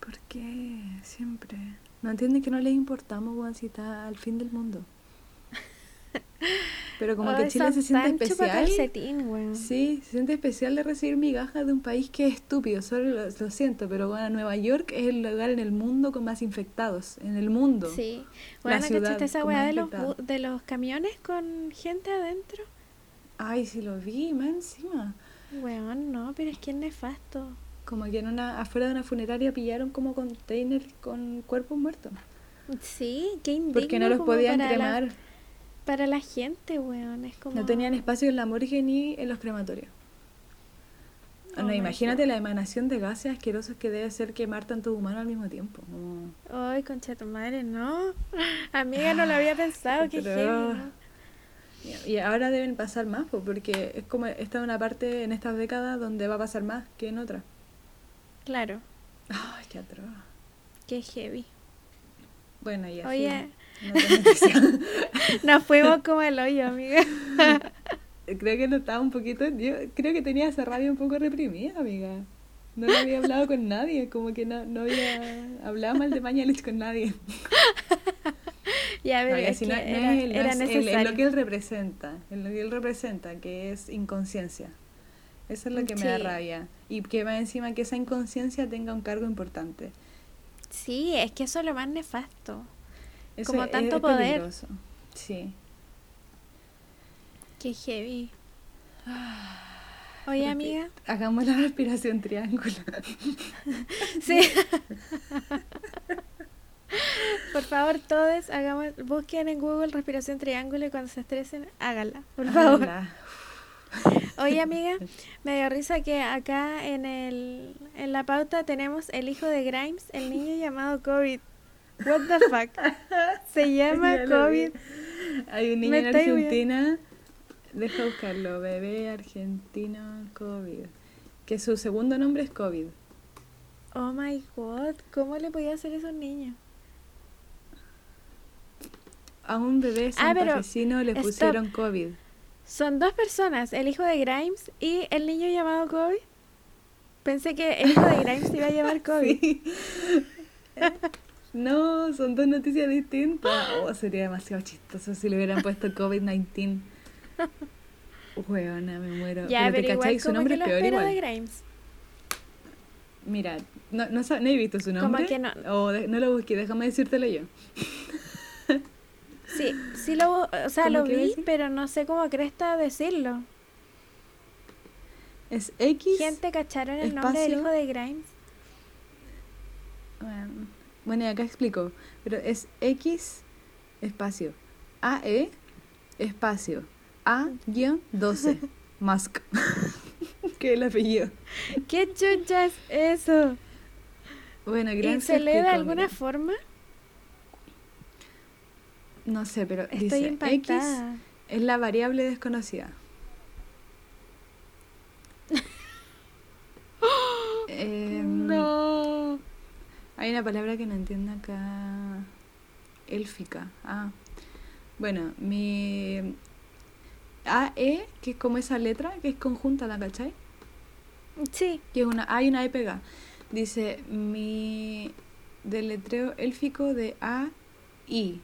¿Por qué? Siempre. No entienden que no les importamos, weón, si está al fin del mundo. Pero como que Chile se siente especial. Sí, se siente especial de recibir migajas de un país que es estúpido. Solo lo, siento, pero bueno, Nueva York es el lugar en el mundo con más infectados. En el mundo. Sí. Bueno, ¿cachaste esa weá de los, de los camiones con gente adentro? Ay, sí lo vi, más encima. Weón, no, pero es que es nefasto. Como que en una, afuera de una funeraria pillaron como containers con cuerpos muertos. Sí, qué indigno. Porque no los podían cremar. Para la gente, weón, es como... No tenían espacio en la morgue ni en los crematorios. Oh no, imagínate la emanación de gases asquerosos que debe ser quemar tanto humano al mismo tiempo. Ay, concha de tu madre, no. Amiga, no lo había pensado, qué heavy, y ahora deben pasar más, porque es como esta es una parte en estas décadas donde va a pasar más que en otra. Claro. Ay, qué atroz. Qué heavy. Bueno, ya. Oye, nos fuimos como el hoyo, amiga. creo que no estaba un poquito. Yo creo que tenía esa rabia un poco reprimida, amiga. No le había hablado con nadie, como que no, no había hablado mal de Mañalich con nadie. ya, era, es, lo que él representa, en lo que él representa, que es inconsciencia. Eso es lo que me da rabia. Y que va encima que esa inconsciencia tenga un cargo importante. Sí, es que eso es lo más nefasto. Como tanto poder. Sí. Qué heavy. Oye, amiga. Hagamos la respiración triángulo. sí. Por favor, todos hagamos, busquen en Google respiración triángulo y cuando se estresen, háganla, por favor. Oye, amiga, me dio risa que acá en, el, en la pauta tenemos el hijo de Grimes, el niño llamado COVID. What the fuck? Se llama COVID. Hay un niño en Argentina. Deja buscarlo, bebé argentino COVID. Que su segundo nombre es COVID. Oh my god, ¿cómo le podía hacer eso a un niño? a un bebé ah, santafesino le pusieron COVID. Son dos personas, el hijo de Grimes y el niño llamado COVID. Pensé que el hijo de Grimes iba a llevar COVID. no, son dos noticias distintas. Oh, sería demasiado chistoso si le hubieran puesto COVID-19. Huevona, me muero. Ya, pero, te cachai, su nombre es peor igual. De Grimes. Mira, no, no, sab- no he visto su nombre. que no- O de- no lo busqué, déjame decírtelo yo. Sí, sí lo, o sea, ¿Cómo lo vi, pero no sé cómo cresta decirlo. Es X. Gente, ¿cacharon el nombre del hijo de Grimes? Bueno, bueno, y acá explico. Pero es X espacio. AE espacio. A-12. Musk. que es el apellido. ¿Qué chucha es eso? Bueno, ¿Y gracias. se lee de alguna forma? No sé, pero Estoy dice X impactada. es la variable desconocida. Em, No. Hay una palabra que no entiendo acá. Élfica. Ah. Bueno, mi AE, que es como esa letra, que es conjunta, ¿la cachai? Sí. Que es una A y una E pegada. Dice mi deletreo élfico de A I.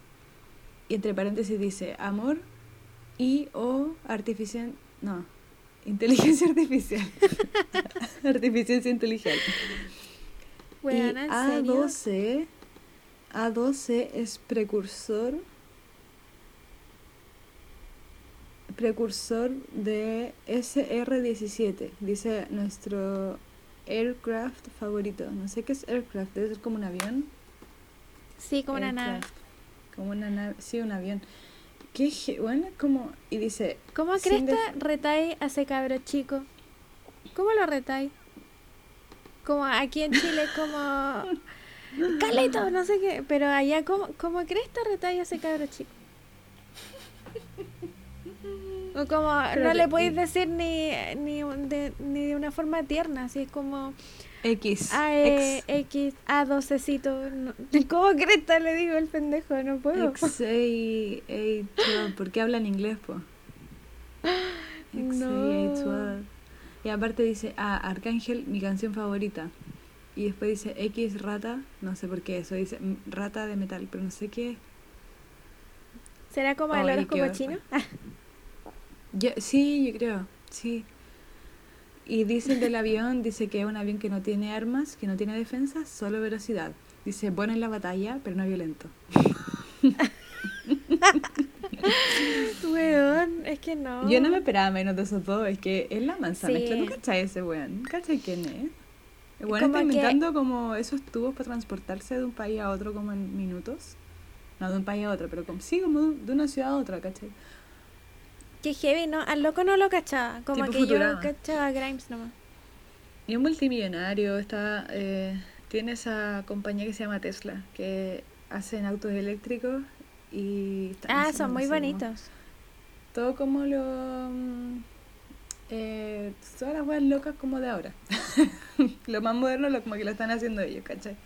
Y entre paréntesis dice amor y o artificial. No. Inteligencia artificial. Artificiencia inteligente. Weona, y ¿en serio? A12, A12 es precursor precursor de SR-17, dice nuestro aircraft favorito. No sé qué es aircraft, debe ser como un avión. Sí, como una nave. Aircraft. Como una nave, sí, un avión. Qué bueno, como y dice, ¿Cómo cresta retai a ese cabro chico? ¿Cómo lo retai? Como aquí en Chile, como... Calito, no sé qué. Pero allá, ¿cómo, cómo cresta retai a ese cabro chico? O como, no le podéis y- decir ni, ni, de, ni de una forma tierna, así es como X, A, E, X, A, 12cito. no- ¿Cómo cresta le digo el pendejo? No puedo. X, A, A, 12. ¿Por qué habla en inglés, po? X, A, No. 12. Y aparte dice, ah, Arcángel, mi canción favorita. Y después dice X rata, no sé por qué eso, dice rata de metal, pero no sé qué es. ¿Será como el Ay, horóscopo chino? Yo, sí, yo creo, sí. Y dice el del avión, dice que es un avión que no tiene armas, que no tiene defensa, solo velocidad. Dice, bueno en la batalla, pero no violento. Weón, es que no. Yo no me esperaba menos de esos dos, es que es la manzana. Sí. ¿Tú cachai ese weón? ¿Cachai quién es? El weón Como está que- inventando como esos tubos para transportarse de un país a otro como en minutos. No, de un país a otro, pero como, sí, como de una ciudad a otra, ¿cachai? Qué heavy, ¿no? Al loco no lo cachaba. Como Tipo que Futurama. yo cachaba a Grimes nomás. Y un multimillonario, está, eh, tiene esa compañía que se llama Tesla, que hacen autos eléctricos y... están Ah, son muy bonitos. todo como lo... mm, eh, todas las weas locas como de ahora. lo más moderno, lo, como que lo están haciendo ellos, ¿cachai?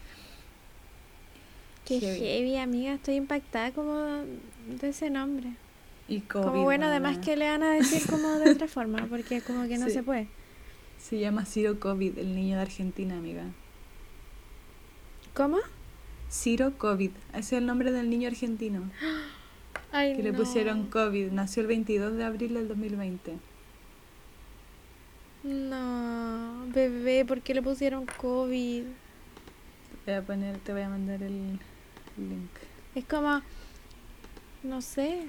Qué Heavy. heavy, amiga. Estoy impactada como de ese nombre. Y COVID, como bueno, además que le van a decir como de otra forma, porque como que no Sí. se puede. Se llama Ciro COVID, el niño de Argentina, amiga. ¿Cómo? Ciro COVID, ese es el nombre del niño argentino. Ay, Que le no. pusieron COVID, nació el 22 de abril del 2020. No, bebé, ¿por qué le pusieron COVID? Te voy a poner, te voy a mandar el link. Es como, no sé,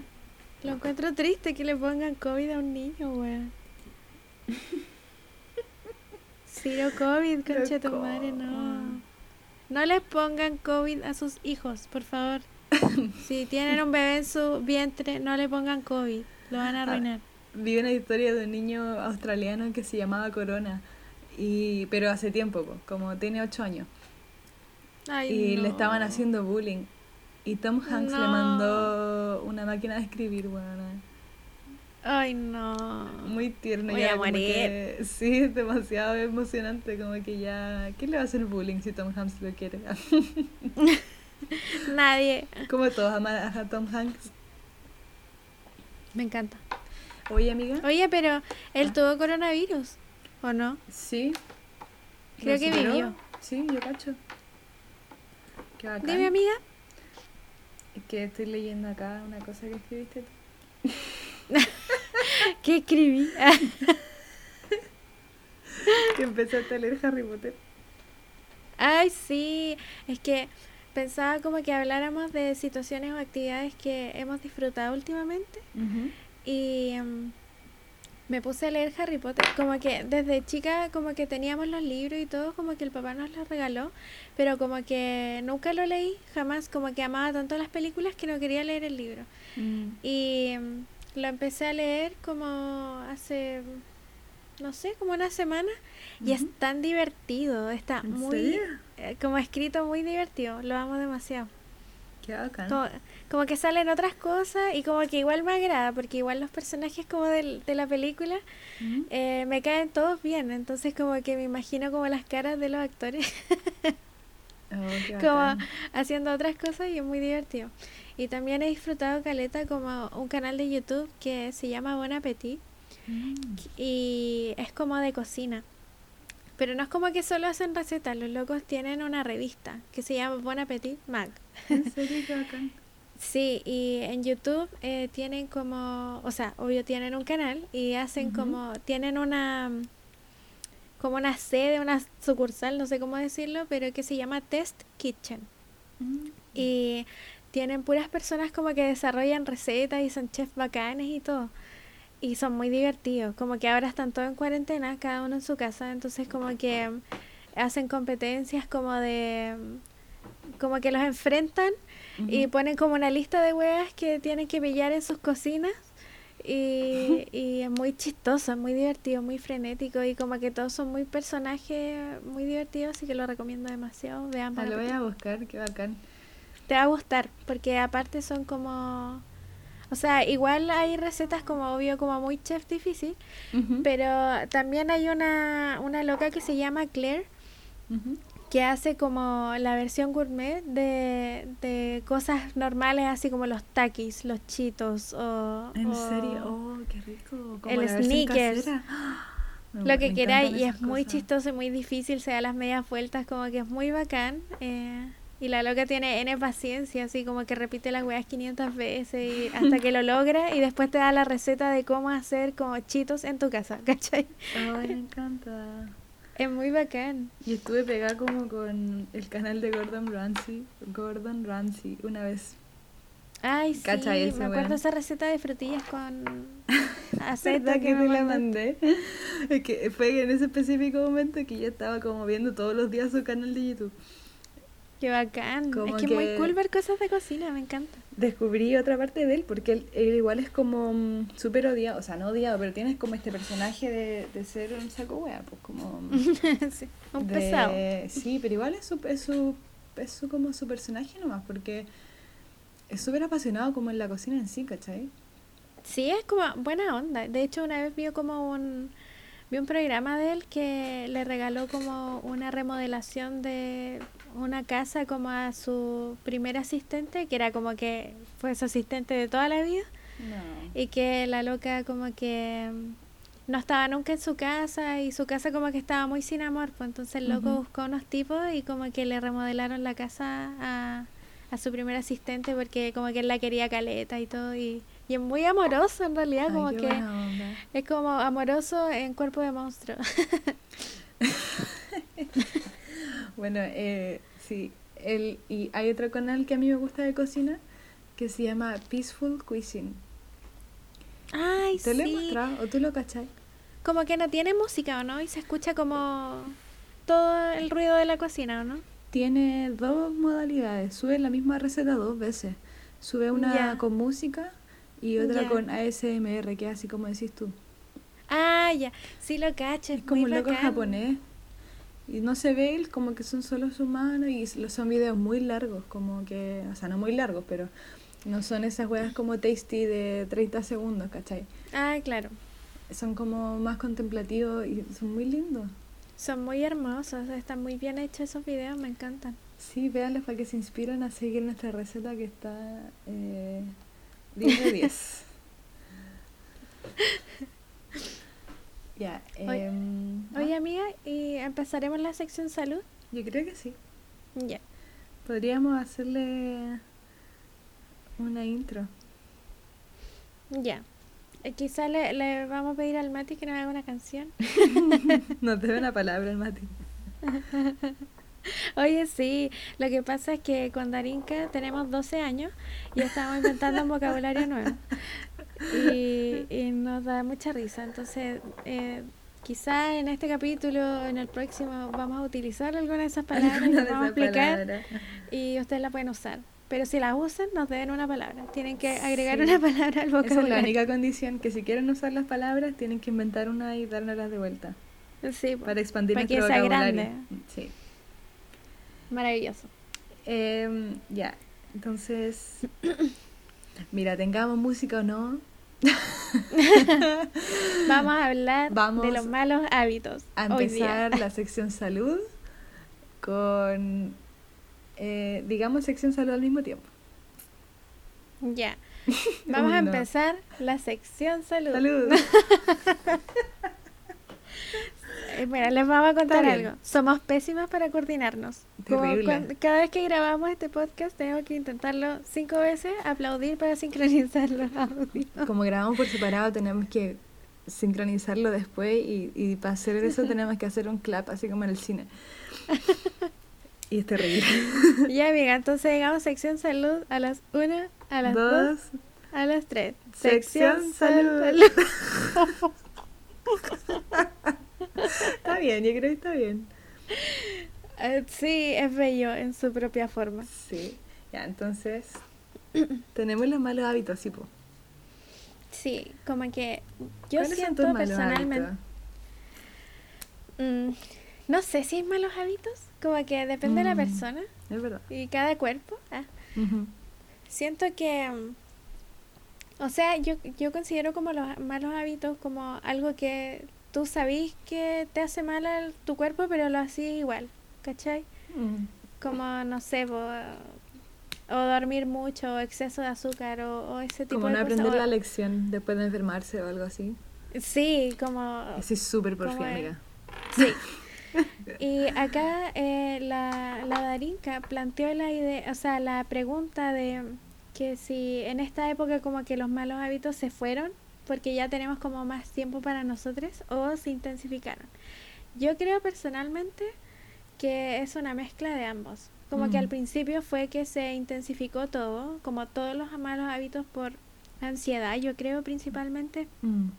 lo encuentro triste que le pongan COVID a un niño, weón. Ciro COVID, concha tu madre, no. No les pongan COVID a sus hijos, por favor. Si tienen un bebé en su vientre, no le pongan COVID, lo van a arruinar. Vi una historia de un niño australiano que se llamaba Corona, y, pero hace tiempo, po, como tiene 8 años. Ay, y le estaban haciendo bullying. Y Tom Hanks le mandó una máquina de escribir, bueno. Ay, no. Muy tierno. Voy ya a morir. que- sí, es demasiado emocionante. Como que ya. ¿Quién le va a hacer bullying si Tom Hanks lo quiere? Nadie. como todos aman a Tom Hanks. Me encanta. Oye, amiga. Oye, pero él Ah. tuvo coronavirus, ¿o no? Sí. Creo ¿Lo que superó? vivió. Sí, yo cacho. Qué bacán. Dime, amiga. Es que estoy leyendo acá una cosa que escribiste tú. ¿Qué escribí? Que empezaste a leer Harry Potter. Ay, sí, es que pensaba como que habláramos de situaciones o actividades que hemos disfrutado últimamente y em, me puse a leer Harry Potter, como que desde chica como que teníamos los libros y todo, como que el papá nos los regaló, pero como que nunca lo leí, jamás, como que amaba tanto las películas que no quería leer el libro. Mm. Y em, lo empecé a leer como hace no sé, como una semana. Y es tan divertido, está muy, eh, como escrito muy divertido, lo amo demasiado. Qué bacán. Como, que salen otras cosas y como que igual me agrada, porque igual los personajes como de la película eh, me caen todos bien, entonces como que me imagino como las caras de los actores. Oh, como haciendo otras cosas y es muy divertido. Y también he disfrutado Caleta como un canal de YouTube que se llama Bon Appetit y es como de cocina. Pero no es como que solo hacen recetas, los locos tienen una revista que se llama Bon Appetit Mag. Sí, y en YouTube eh, tienen como, o sea, obvio tienen un canal y hacen como, tienen una, como una sede, una sucursal, no sé cómo decirlo, pero que se llama Test Kitchen. Mm. Y tienen puras personas como que desarrollan recetas y son chefs bacanes y todo y son muy divertidos. Como que ahora están todos en cuarentena, cada uno en su casa, entonces como que hacen competencias como de como que los enfrentan y ponen como una lista de huevas que tienen que pillar en sus cocinas y, y es muy chistoso, muy divertido, muy frenético y como que todos son muy personajes muy divertidos, así que lo recomiendo demasiado. Vean ah, lo voy a buscar, qué bacán. Te va a gustar, porque aparte son como o sea, igual hay recetas como obvio, como muy chef difícil, pero también hay una, una loca que se llama Claire, que hace como la versión gourmet de, de cosas normales, así como los takis, los chitos o... ¿En serio? Oh, qué rico. el sneakers. lo que queráis y es muy chistoso y muy difícil, se da las medias vueltas, como que es muy bacán. Eh, y la loca tiene N paciencia, así como que repite las weas 500 veces y hasta que lo logra y después te da la receta de cómo hacer como chitos en tu casa, ¿cachai? Ay, me encanta. Es muy bacán. Y estuve pegada como con el canal de Gordon Ramsay, Gordon Ramsay, una vez. Ay, sí, me acuerdo esa receta de frutillas con aceite que, que me la mandé. Es que fue en ese específico momento que yo estaba como viendo todos los días su canal de YouTube. Qué bacán. es que, es muy cool ver cosas de cocina, me encanta. Descubrí otra parte de él, porque él, igual es como mm, súper odiado, o sea, no odiado, pero tienes como este personaje de, de ser un saco wea, pues como... sí, un pesado. Sí, pero igual es su, es su, es su, como su personaje nomás, porque es súper apasionado como en la cocina en sí, ¿cachai? Sí, es como buena onda. De hecho, una vez vio como un vi un programa de él que le regaló como una remodelación de una casa como a su primer asistente, que era como que fue su asistente de toda la vida. Y que la loca como que no estaba nunca en su casa y su casa como que estaba muy sin amor, pues entonces el loco buscó unos tipos y como que le remodelaron la casa a, a su primer asistente porque como que él la quería caleta y todo y, y es muy amoroso en realidad, como que es como amoroso en cuerpo de monstruo. Bueno, eh, sí. El, y hay otro canal que a mí me gusta de cocina que se llama Peaceful Cuisine. Ay, ¿Te lo he mostrado o tú lo cachai? Como que no tiene música, ¿o no? Y se escucha como todo el ruido de la cocina, ¿o no? Tiene dos modalidades. Sube la misma receta dos veces. Sube una con música y otra con ASMR, que es así como decís tú. Ah, ya. Sí lo cacho. Es, como un loco japonés y no se ve él como que son solo sus manos y son videos muy largos, como que, o sea, no muy largos, pero no son esas weas como tasty de 30 segundos, ¿cachai? Ah, claro. Son como más contemplativos y son muy lindos. Son muy hermosos, están muy bien hechos esos videos, me encantan. Sí, véanlos para que se inspiren a seguir nuestra receta que está eh, 10 de 10. Ya. Em, Oye, amiga, ¿y empezaremos la sección salud? Yo creo que sí. Ya. Podríamos hacerle una intro. Ya. Eh, quizá le, le, vamos a pedir al Mati que nos haga una canción. nos debe una palabra el Mati. Oye, sí, lo que pasa es que con Darinka tenemos 12 años y estamos inventando un vocabulario nuevo. Y, y nos da mucha risa. Entonces, eh, quizá en este capítulo, en el próximo, vamos a utilizar alguna de esas palabras y vamos a explicar y ustedes la pueden usar. Pero si las usan, nos deben una palabra. Tienen que agregar una palabra al vocabulario. Esa es la única condición, que si quieren usar las palabras, tienen que inventar una y dárnoslas de vuelta. Sí, para expandir para nuestro que sea vocabulario. grande. Sí. Maravilloso. Em, ya, entonces, mira, tengamos música o no, Vamos a hablar Vamos de los malos hábitos. a hoy día. empezar la sección salud con, eh, digamos, sección salud al mismo tiempo. Ya. Vamos a Uy, no. empezar la sección salud. Salud. Eh, Mira, les vamos a contar algo. Somos pésimas para coordinarnos. Como Terrible. cuan- cada vez que grabamos este podcast tenemos que intentarlo cinco veces, aplaudir para sincronizar los audios. Como grabamos por separado, tenemos que sincronizarlo después y, y para hacer eso tenemos que hacer un clap, así como en el cine. Y es terrible. ya, amiga, entonces llegamos sección salud a las una, a las dos, Dos. a las tres. Sección salud. Está bien, yo creo que está bien. Eh, sí, es bello en su propia forma. Sí. Ya, entonces, tenemos los malos hábitos, sí, po. Sí, como que yo ¿Cuáles son siento personalmente, mm, no sé si es malos hábitos, como que depende de la Mm. persona Es verdad. y cada cuerpo. ah. Siento que, mm, o sea, yo, yo considero como los malos hábitos como algo que tú sabís que te hace mal a tu cuerpo, pero lo haces igual, ¿cachai? Mm. Como, no sé, po, o dormir mucho, o exceso de azúcar, o, o ese tipo Como de no cosas. aprender o- la lección después de enfermarse o algo así. Sí, como... Así súper ¿Cómo porfía, es? amiga. Sí. Y acá eh, la, la Darinka planteó la idea, o sea, la pregunta de que si en esta época como que los malos hábitos se fueron porque ya tenemos como más tiempo para nosotros o se intensificaron. Yo creo personalmente que es una mezcla de ambos. Como que Mm. al principio fue que se intensificó todo, como todos los malos hábitos por ansiedad, yo creo principalmente Mm.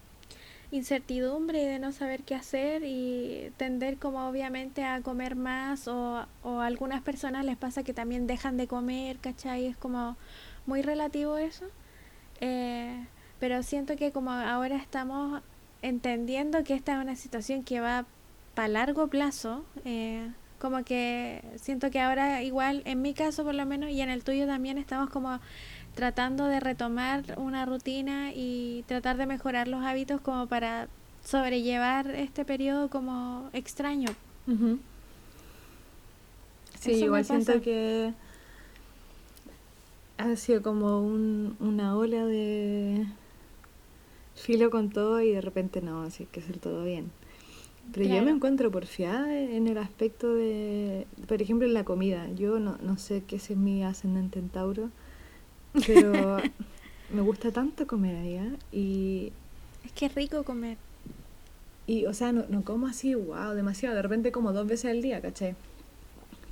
incertidumbre y de no saber qué hacer y tender como obviamente a comer más o, o a algunas personas les pasa que también dejan de comer, ¿cachai? Es como muy relativo eso. Eh, pero siento que como ahora estamos entendiendo que esta es una situación que va para largo plazo, eh, como que siento que ahora igual, en mi caso por lo menos y en el tuyo también estamos como tratando de retomar una rutina y tratar de mejorar los hábitos como para sobrellevar este periodo como extraño. Ujú. Sí, Eso igual siento que ha sido como un, una ola de filo con todo y de repente no, así que hacer todo bien. Pero yo me Claro. encuentro porfiada en el aspecto de, por ejemplo, en la comida. Yo no, no sé qué es mi ascendente en Tauro, pero me gusta tanto comer allá y Es que es rico comer. Y, o sea, no, no como así, wow, demasiado. De repente como dos veces al día, ¿cachai?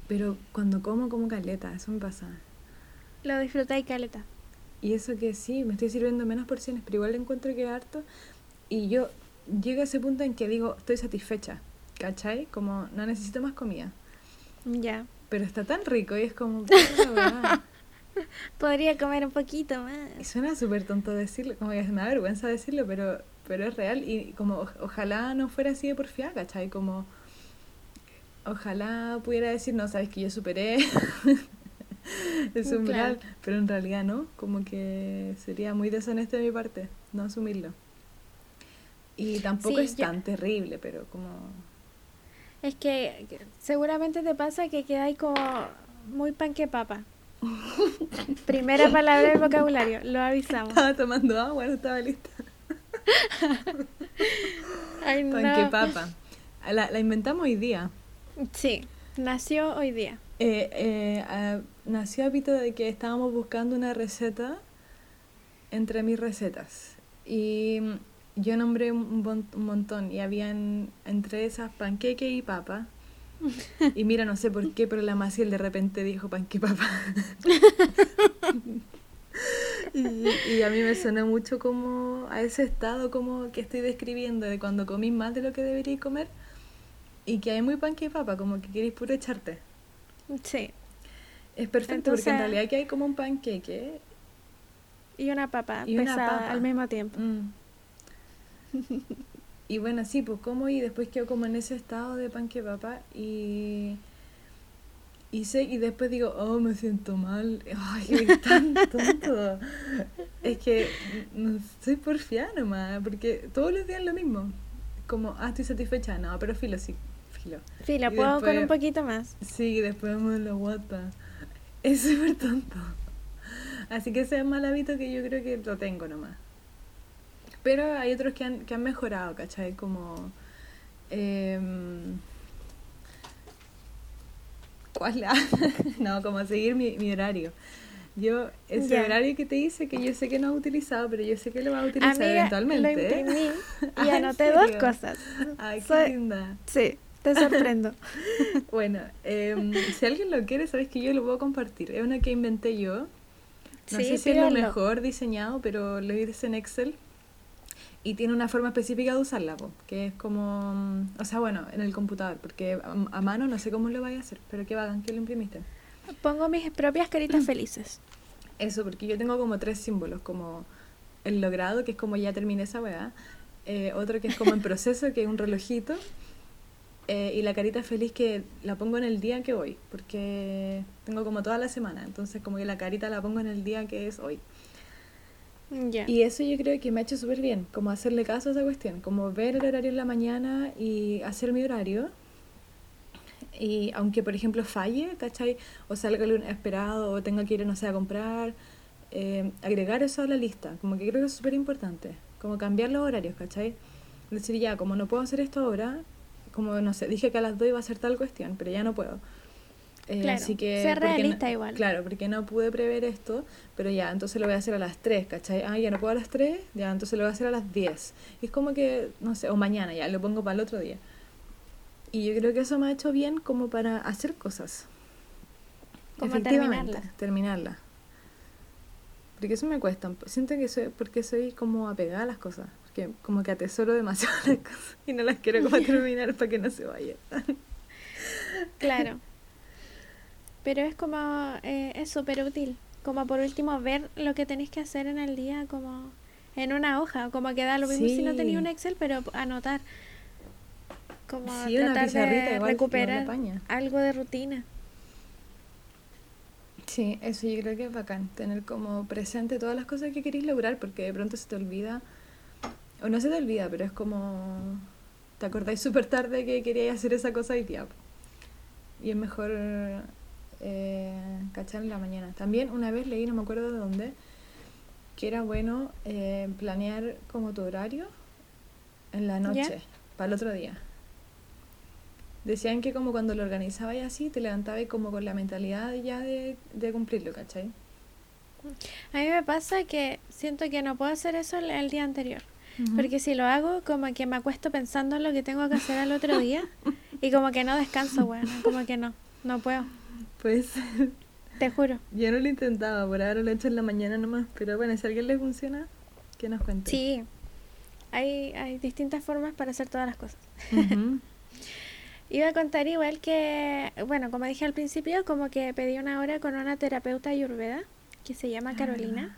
Pero cuando como, como caleta, eso me pasa. Lo disfrutáis caleta. Y eso que sí, me estoy sirviendo menos porciones, pero igual encuentro que harto. Y yo llego a ese punto en que digo, estoy satisfecha, ¿cachai? Como no necesito más comida. Ya. Pero está tan rico y es como... Podría comer un poquito Y más. suena súper tonto decirlo, como que me da vergüenza decirlo, pero, pero es real. Y como ojalá no fuera así de porfiada, ¿cachai? Como ojalá pudiera decir, no, sabes que yo superé ese Claro. umbral, pero en realidad no, como que sería muy deshonesto de mi parte no asumirlo. Y tampoco Sí, es yo- tan terrible, pero como... Es que que seguramente te pasa que quedáis como muy panque papa. Primera palabra del vocabulario, lo avisamos. Estaba tomando agua, no estaba lista. Ay, no. Panque papa. La, la inventamos hoy día. Sí, nació hoy día. Eh, eh, nació a pito de que estábamos buscando una receta entre mis recetas. Y yo nombré un, montón y habían entre esas panqueque y papa. Y mira, no sé por qué, pero la Maciel de repente dijo panque papá. y, y, a mí me suena mucho como a ese estado como que estoy describiendo de cuando comís más de lo que deberíais comer y que hay muy panque papa, como que queréis puro echarte. Sí. Es perfecto porque en realidad aquí hay como un panqueque y una papa y pesada al mismo tiempo. Mm. y bueno, sí, pues como y después quedo como en ese estado de panque papa y y sé y después digo, "Oh, me siento mal." Ay, es tan tonto. es que no soy porfiada nomás, porque todos los días lo mismo. Como, "Ah, estoy satisfecha." No, pero filo sí, filo. Filo, puedo con un poquito más. Sí, después me lo guata. Es súper tonto. Así que ese es mal hábito que yo creo que lo tengo nomás. Pero hay otros que han, que han mejorado, ¿cachai? Como... Eh, ¿Cuál? no, como seguir mi, mi horario. Yo, ese horario que te hice, que yo sé que no has utilizado, pero yo sé que lo vas a utilizar eventualmente. Lo imprimí y anoté dos cosas. Ay, qué linda. Sí, te sorprendo. bueno, eh, si alguien lo quiere, sabes que yo lo puedo compartir. Es una que inventé yo. No sé si es lo mejor diseñado, pero lo hice en Excel. Y tiene una forma específica de usarla, que es como, o sea, bueno, en el computador, porque a, mano no sé cómo lo vaya a hacer, pero qué vagan que lo imprimiste. Pongo mis propias caritas felices. Eso, porque yo tengo como tres símbolos, como el logrado, que es como ya terminé esa weá, eh, otro que es como en proceso, que es un relojito, eh, y la carita feliz que la pongo en el día que voy, porque tengo como toda la semana, entonces como que la carita la pongo en el día que es hoy. Y eso yo creo que me ha hecho súper bien, como hacerle caso a esa cuestión, como ver el horario en la mañana y hacer mi horario. Y aunque, por ejemplo, falle, ¿cachai? O salga lo esperado o tenga que ir, no sé, a comprar, eh, agregar eso a la lista, como que creo que es súper importante, como cambiar los horarios, ¿cachai? Decir, ya, como no puedo hacer esto ahora, como no sé, dije que a las 2 iba a ser tal cuestión, pero ya no puedo. Eh, claro, así que, ser realista igual. Claro, porque no pude prever esto, pero ya, entonces lo voy a hacer a las 3, ¿cachai? Ah, ya no puedo a las 3, ya, entonces lo voy a hacer a las 10. Y es como que, no sé, o mañana ya, lo pongo para el otro día. Y yo creo que eso me ha hecho bien como para hacer cosas. Como Efectivamente, terminarla. Porque eso me cuesta. Siento que soy, porque soy como apegada a las cosas como que atesoro demasiado las cosas y no las quiero como terminar para que no se vaya. claro. Pero es como, eh, es súper útil. Como por último ver lo que tenéis que hacer en el día como en una hoja. Como que da lo mismo si no tenía un Excel, pero anotar. Como tratar de recuperar algo de rutina. Sí, eso yo creo que es bacán, tener como presente todas las cosas que queréis lograr, porque de pronto se te olvida o no se te olvida, pero es como. Te acordáis súper tarde que queríais hacer esa cosa y día. Y es mejor eh, cachar en la mañana. También una vez leí, no me acuerdo de dónde, que era bueno eh, planear como tu horario en la noche, para el otro día. Decían que como cuando lo organizabas así, te levantabas como con la mentalidad ya de, de cumplirlo, ¿cachai? A mí me pasa que siento que no puedo hacer eso el día anterior. Porque si lo hago, como que me acuesto pensando en lo que tengo que hacer al otro día y como que no descanso, bueno, como que no, no puedo. Pues. Te juro. Yo no lo intentaba, por ahora lo he hecho en la mañana nomás, pero bueno, si a alguien le funciona, que nos cuente. Sí, hay, hay distintas formas para hacer todas las cosas. Iba a contar igual que, bueno, como dije al principio, como que pedí una hora con una terapeuta ayurveda que se llama ah, Carolina.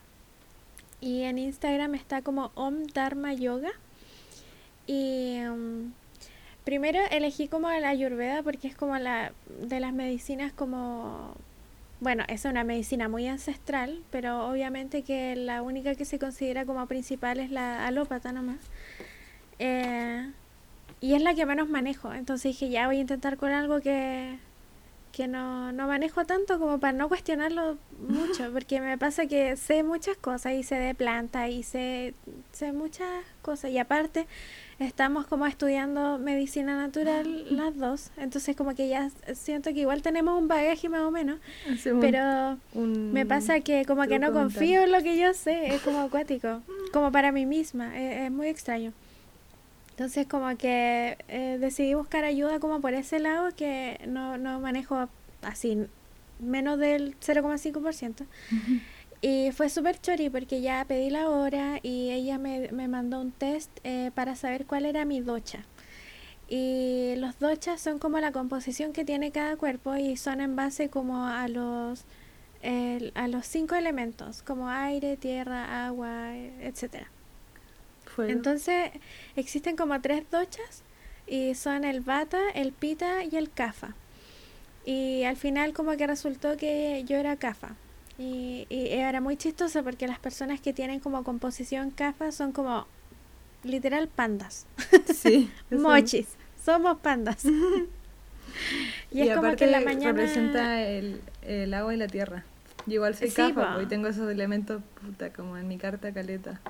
Y en Instagram está como Om Dharma Yoga. Y um, primero elegí como la Ayurveda porque es como la de las medicinas como... Bueno, es una medicina muy ancestral, pero obviamente que la única que se considera como principal es la alópata nomás. Eh, y es la que menos manejo. Entonces dije, ya voy a intentar con algo que, que no, no manejo tanto como para no cuestionarlo mucho, porque me pasa que sé muchas cosas y sé de planta y sé, sé muchas cosas y aparte estamos como estudiando medicina natural las dos, entonces como que ya siento que igual tenemos un bagaje más o menos, pero me pasa que como que no confío en lo que yo sé, es como acuático, como para mí misma, es, es muy extraño. Entonces como que eh, decidí buscar ayuda como por ese lado que no, no manejo así menos del 0,5%. Y fue súper chori porque ya pedí la hora y ella me, me mandó un test eh, para saber cuál era mi docha. Y los dochas son como la composición que tiene cada cuerpo y son en base como a los, a los cinco elementos, como aire, tierra, agua, etcétera. Entonces existen como tres dochas y son el bata, el pita y el kafa. Y al final como que resultó que yo era kafa. Y, y era muy chistoso porque las personas que tienen como composición kafa son como literal pandas. Sí. Mochis. Somos pandas. y, es como que en la mañana representa el, el, agua y la tierra. Yo igual soy sí, y tengo esos elementos puta como en mi carta caleta.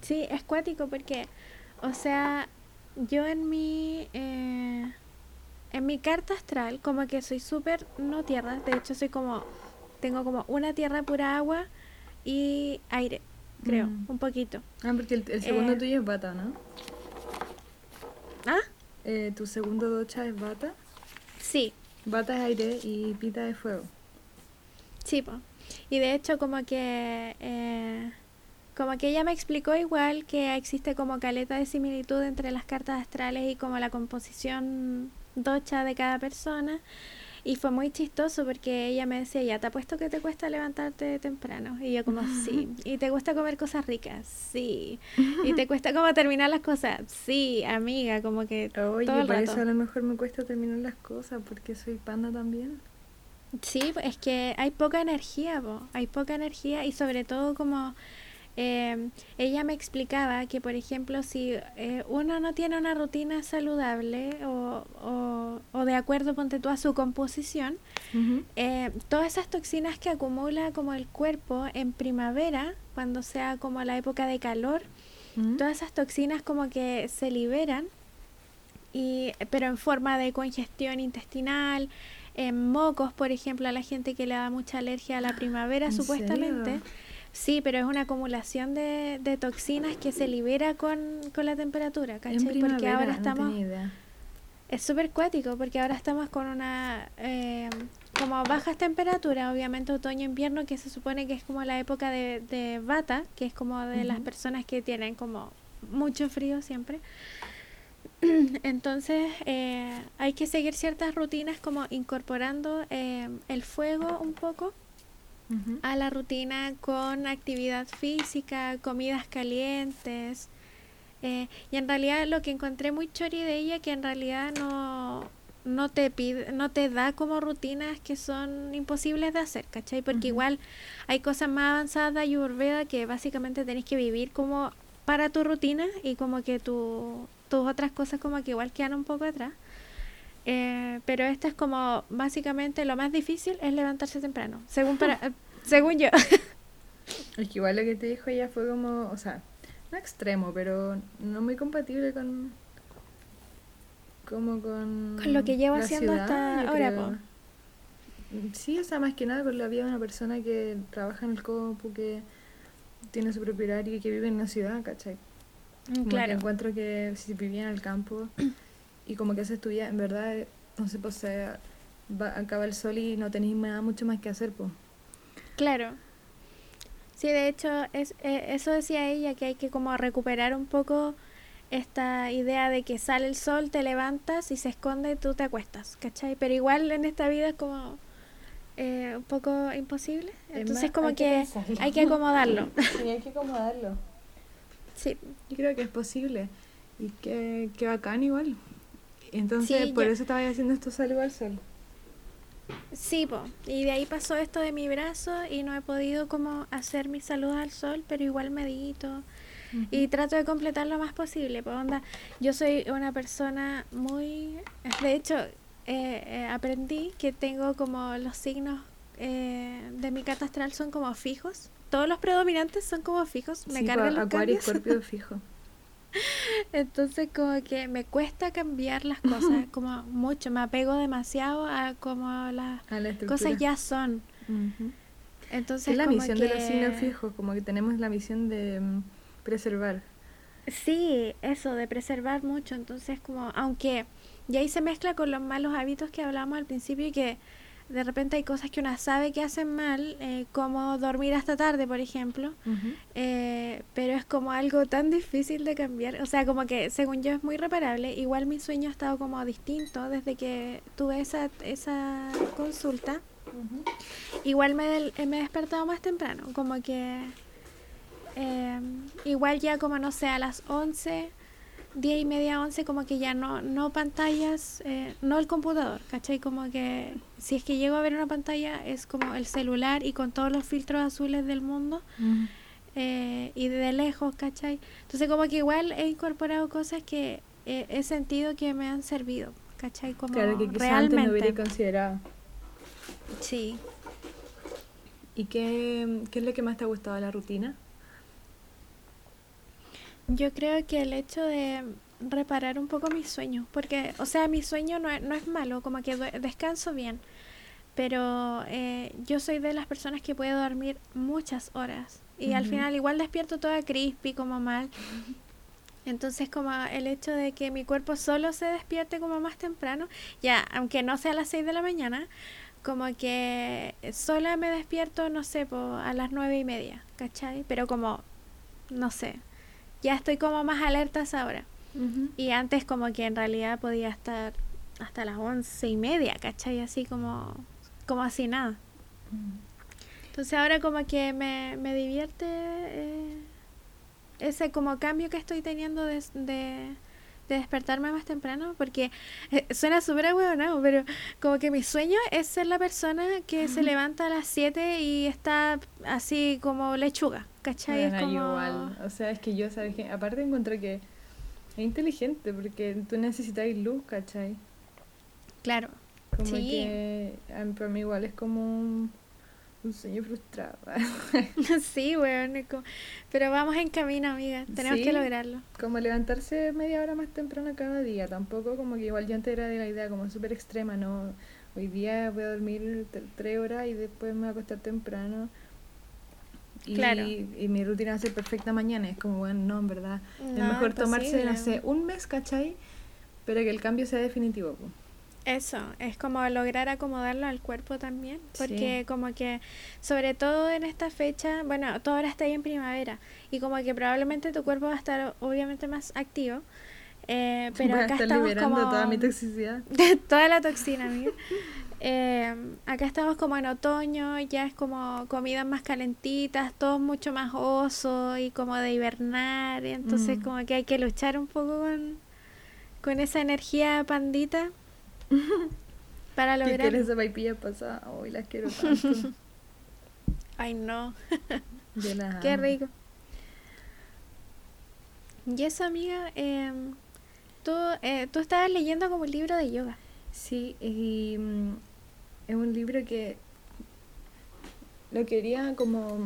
Sí, es cuático porque, o sea, yo en mi eh, en mi carta astral como que soy súper no tierra, de hecho soy como tengo como una tierra pura agua y aire, creo, mm. un poquito. Ah, porque el, segundo eh, tuyo es bata, ¿no? ¿Ah? Eh, ¿Tu segundo docha es bata? Sí. Bata es aire y pita es fuego. Sí. Y de hecho como que... Como que ella me explicó igual que existe como caleta de similitud entre las cartas astrales y como la composición docha de cada persona. Y fue muy chistoso porque ella me decía, ya te apuesto que te cuesta levantarte temprano. Y yo como, sí. ¿Y te gusta comer cosas ricas? Sí. ¿Y te cuesta como terminar las cosas? Sí, amiga, como que... Oye, todo por eso a lo mejor me cuesta terminar las cosas porque soy panda también. Sí, es que hay poca energía, hay poca energía y sobre todo como eh, ella me explicaba que, por ejemplo, si eh, uno no tiene una rutina saludable o, o, de acuerdo, ponte tú, a su composición, eh, todas esas toxinas que acumula como el cuerpo en primavera, cuando sea como la época de calor, todas esas toxinas como que se liberan, y, pero en forma de congestión intestinal, en mocos, por ejemplo, a la gente que le da mucha alergia a la primavera, supuestamente. Sí, pero es una acumulación de, de toxinas que se libera con, con la temperatura, ¿cachai? Porque ahora estamos... es súper cuático porque ahora estamos con una... Eh, como bajas temperaturas, obviamente otoño-invierno, que se supone que es como la época de, de bata, que es como de las personas que tienen como mucho frío siempre. Entonces eh, hay que seguir ciertas rutinas como incorporando eh, el fuego un poco a la rutina con actividad física, comidas calientes. Eh, y en realidad lo que encontré muy chori de ella que en realidad no, no te pide, no te da como rutinas que son imposibles de hacer, ¿cachai? Porque igual hay cosas más avanzadas de Ayurveda que básicamente tenés que vivir como para tu rutina y como que tu, tus otras cosas como que igual quedan un poco atrás. Eh, pero esto es como básicamente lo más difícil es levantarse temprano, según para, según yo. Es que igual lo que te dijo ella fue como, o sea, no extremo, pero no muy compatible con como con con lo que llevo haciendo hasta ahora, Sí, o sea, más que nada con la vida de una persona que trabaja en el compu, que tiene su propio horario y que vive en la ciudad, ¿cachai? Mm, claro. encuentro que si vivía en el campo y como que se estudia, en verdad, no sé, pues se va, acaba el sol y no tenéis nada mucho más que hacer, pues. Claro. Sí, de hecho, es, eh, eso decía ella, que hay que como recuperar un poco esta idea de que sale el sol, te levantas y se esconde y tú te acuestas, ¿cachai? Pero igual en esta vida es como eh, un poco imposible. Entonces como que, hay que acomodarlo. Sí, hay que acomodarlo. Sí. Yo creo que es posible. Y que, que bacán igual. Entonces, por eso estaba haciendo esto saludo al sol. Sí, po. y de ahí pasó esto de mi brazo y no he podido como hacer mis saludos al sol, pero igual medito y trato de completar lo más posible. Pues onda, yo soy una persona muy, de hecho, eh, eh, aprendí que tengo como los signos eh, de mi carta astral son como fijos. Todos los predominantes son como fijos. Me cargan los Acuario, Escorpio fijo. Entonces como que me cuesta cambiar las cosas, como mucho, me apego demasiado a como las cosas ya son. Entonces es la misión de los signos fijos, como que tenemos la misión de mm, preservar. Sí, eso, de preservar mucho. Entonces, como, aunque, y ahí se mezcla con los malos hábitos que hablamos al principio y que de repente hay cosas que una sabe que hacen mal, eh, como dormir hasta tarde, por ejemplo, eh, pero es como algo tan difícil de cambiar, o sea, como que según yo es muy reparable, igual mi sueño ha estado como distinto desde que tuve esa, esa consulta, igual me, me he despertado más temprano, como que eh, igual ya como no sé, a las 11 10 y media, 11, como que ya no, no pantallas, eh, no el computador, ¿cachai? Como que si es que llego a ver una pantalla es como el celular y con todos los filtros azules del mundo eh, y de lejos, ¿cachai? Entonces como que igual he incorporado cosas que he sentido que me han servido, ¿cachai? Como claro, que realmente. no hubiera considerado. Sí. ¿Y qué, qué es lo que más te ha gustado de la rutina? Yo creo que el hecho de reparar un poco mis sueños, porque, o sea, mi sueño no es, no es malo, como que descanso bien, pero eh, yo soy de las personas que puede dormir muchas horas y al final igual despierto toda crispy, como mal. Entonces, como el hecho de que mi cuerpo solo se despierte como más temprano, ya, aunque no sea a las 6 de la mañana, como que sola me despierto, no sé, a las nueve y media, ¿cachai? Pero como, no sé, ya estoy como más alerta a esa hora. Y antes como que en realidad podía estar hasta las once y media, ¿cachai? Así como, como así nada. Entonces ahora como que me, me divierte eh, ese como cambio que estoy teniendo de, de, despertarme más temprano, porque eh, suena súper ¿no? pero como que mi sueño es ser la persona que se levanta a las 7 y está así como lechuga, ¿cachai? es como... igual, o sea, es que yo, ¿sabes que Aparte encuentro que es inteligente porque tú necesitas luz, ¿cachai? Claro. Como que para mí igual es como un, sueño frustrado. sí, bueno, pero vamos en camino, amiga, tenemos que lograrlo. Como levantarse media hora más temprano cada día, tampoco como que igual yo antes era de la idea como súper extrema, ¿no? Hoy día voy a dormir tres horas y después me voy a acostar temprano y, claro. y mi rutina va a ser perfecta mañana. Es como, bueno, no, en verdad. es mejor tomarse, no sé, un mes, ¿cachai? Pero que el cambio sea definitivo. Eso, es como lograr acomodarlo al cuerpo también, porque como que, sobre todo en esta fecha, bueno, todo ahora está ahí en primavera, y como que probablemente tu cuerpo va a estar obviamente más activo, eh, pero acá estamos liberando como... toda mi toxicidad. toda la toxina, amiga. Eh, acá estamos como en otoño, ya es como comidas más calentitas, todo mucho más oso y como de hibernar, y entonces mm. como que hay que luchar un poco con, con esa energía pandita para lograr... ¿Qué quieres vaipilla pasada? Hoy las quiero tanto. Ay, no. Qué rico. Y eso, amiga, eh, tú, eh, tú estabas leyendo como un libro de yoga. Sí, y mm, es un libro que lo quería como...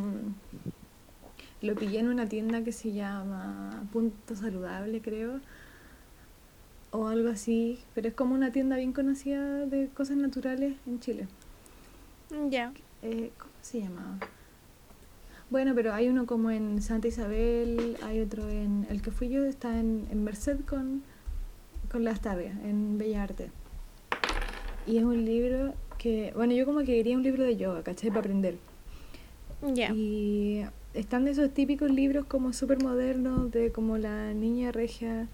Lo pillé en una tienda que se llama Punto Saludable, creo. O algo así. Pero es como una tienda bien conocida de cosas naturales en Chile. Ya. Eh, ¿Cómo se llama? Bueno, pero hay uno como en Santa Isabel, hay otro en... El que fui yo está en, en Merced con, con Las Targas, en Bella Arte. Y es un libro que, bueno, yo como que quería un libro de yoga, ¿cachai? Para aprender. Ya. Y están de esos típicos libros como súper modernos, de como la niña regia,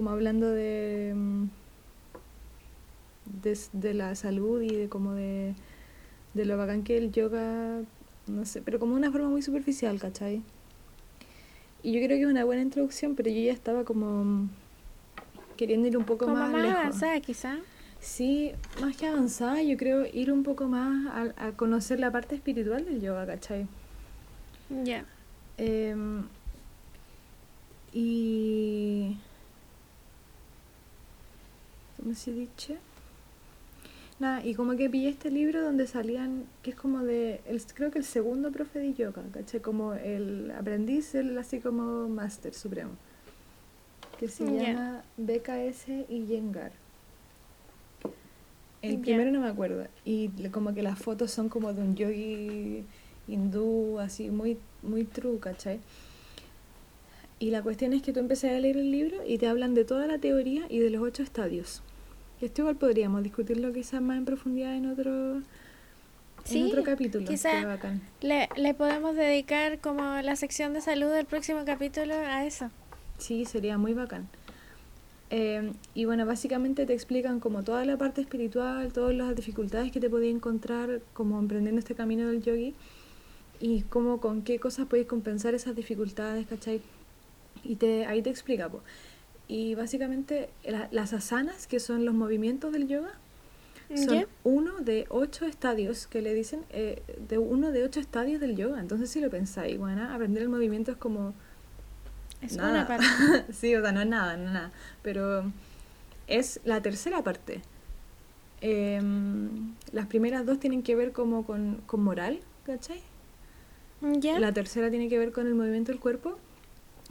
como hablando de, mm, de, la salud y de como de, de lo bacán que el yoga, no sé, pero como de una forma muy superficial, ¿cachai? Y yo creo que es una buena introducción, pero yo ya estaba como mm, queriendo ir un poco como más, más lejos. avanzada quizá. Sí, más que avanzada, yo creo ir un poco más a, conocer la parte espiritual del yoga, ¿cachai? Ya. Em, y... ¿Cómo se dice? Nada, y como que pillé este libro donde salían, que es como de, el, creo que el segundo profe de yoga, ¿cachai? Como el aprendiz, el así como máster supremo, que se llama BKS y Yengar. El primero no me acuerdo. Y como que las fotos son como de un yogi hindú, así, muy, muy true, ¿cachai? Y la cuestión es que tú empecé a leer el libro y te hablan de toda la teoría y de los ocho estadios. Y esto igual podríamos discutirlo quizás más en profundidad en otro, en otro capítulo. Quizás le, le podemos dedicar como la sección de salud del próximo capítulo a eso. Sí, sería muy bacán. Eh, y bueno, básicamente te explican como toda la parte espiritual, todas las dificultades que te podías encontrar como emprendiendo este camino del yogi y cómo con qué cosas podéis compensar esas dificultades, ¿cachai? Y te, ahí te explica, pues. Y básicamente las asanas, que son los movimientos del yoga, son uno de ocho estadios que le dicen, eh, de uno de ocho estadios del yoga. Entonces si lo pensáis, bueno, aprender el movimiento es como... Es una parte. sí, o sea, no es nada, no es nada. Pero es la tercera parte. Em, las primeras dos tienen que ver como con, con moral, ¿cachai? La tercera tiene que ver con el movimiento del cuerpo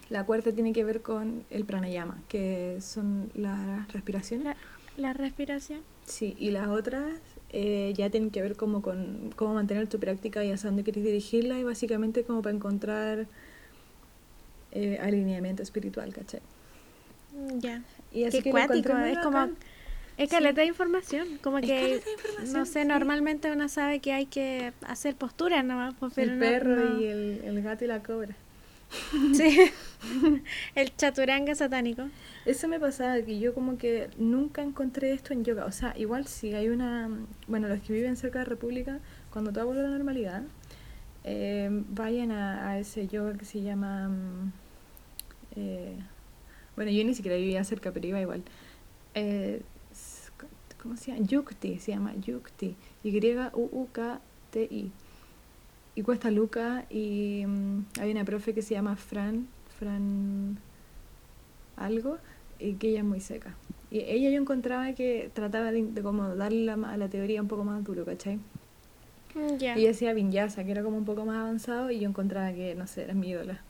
la cuarta tiene que ver con el pranayama, que son las respiraciones. La, respiración. Sí, y las otras eh, ya tienen que ver como con cómo mantener tu práctica y hacia dónde quieres dirigirla y básicamente como para encontrar eh, alineamiento espiritual, ¿cachai? Mm, ya. Qué cuático, es como... Es que le da información, como que, no sé, normalmente uno sabe que hay que hacer posturas nomás. Pues, pero el perro y el, el gato y la cobra. Sí, el chaturanga satánico. Eso me pasaba, que yo como que nunca encontré esto en yoga. O sea, igual si hay una... Bueno, los que viven cerca de República, cuando todo vuelve a la normalidad, eh, vayan a, ese yoga que se llama... Mm, eh, bueno, yo ni siquiera vivía cerca, pero iba igual. Eh, ¿Cómo se llama? Yukti, se llama Yukti. Y-U-U-K-T-I y cuesta Luca y mm, hay una profe que se llama Fran, Fran algo, y que ella es muy seca. Y ella yo encontraba que trataba de, como darle la, a la teoría un poco más duro, ¿cachai? Mm, y ella hacía Vinyasa, que era como un poco más avanzado, y yo encontraba que, no sé, era mi ídola.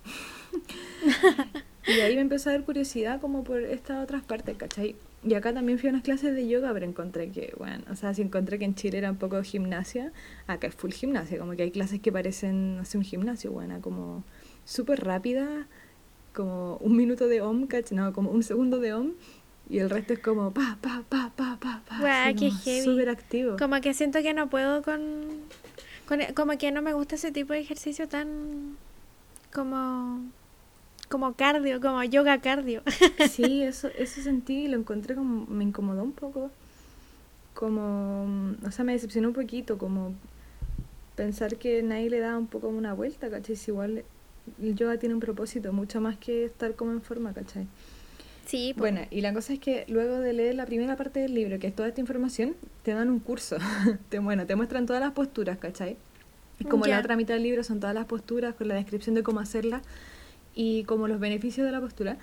y ahí me empezó a dar curiosidad como por estas otras partes, ¿cachai? Y acá también fui a unas clases de yoga, pero encontré que, bueno, o sea, si encontré que en Chile era un poco gimnasia, acá es full gimnasia, como que hay clases que parecen, no sé, un gimnasio, bueno, como súper rápida, como un minuto de om, ¿cachai? No, como un segundo de om, y el resto es como pa, pa, pa, pa, pa, pa. qué heavy. Súper activo. Como que siento que no puedo con, con. Como que no me gusta ese tipo de ejercicio tan. Como como cardio, como yoga cardio. Sí, eso, eso sentí y lo encontré como, me incomodó un poco. Como, o sea, me decepcionó un poquito, como pensar que nadie le da un poco una vuelta, ¿cachai? Si igual el yoga tiene un propósito, mucho más que estar como en forma, ¿cachai? Sí. Bueno, y la cosa es que luego de leer la primera parte del libro, que es toda esta información, te dan un curso. te, bueno, te muestran todas las posturas, ¿cachai? Y como la otra mitad del libro son todas las posturas con la descripción de cómo hacerlas, y como los beneficios de la postura.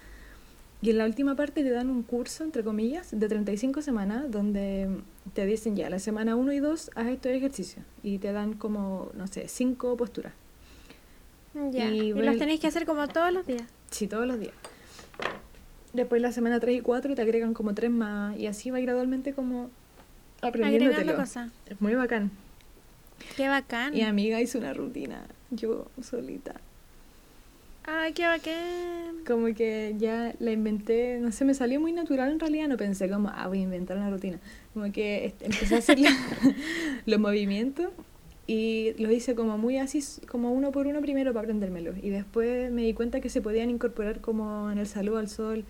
Y en la última parte te dan un curso, entre comillas, de 35 semanas, donde te dicen ya, la semana 1 y 2 haz estos ejercicios. Y te dan como, no sé, 5 posturas. Ya. Y, los tenéis que hacer como todos los días. Sí, todos los días. Después la semana 3 y 4 te agregan como 3 más. Y así va gradualmente como aprendiendo. cosa. Es muy bacán. Qué bacán. Y amiga hizo una rutina, yo solita. Ay, qué bacán. Como que ya la inventé, no sé, me salió muy natural en realidad, no pensé como, ah, voy a inventar una rutina. Como que empecé a hacer los movimientos y los hice como muy así, como uno por uno primero para aprendérmelo. Y después me di cuenta que se podían incorporar como en el saludo al sol.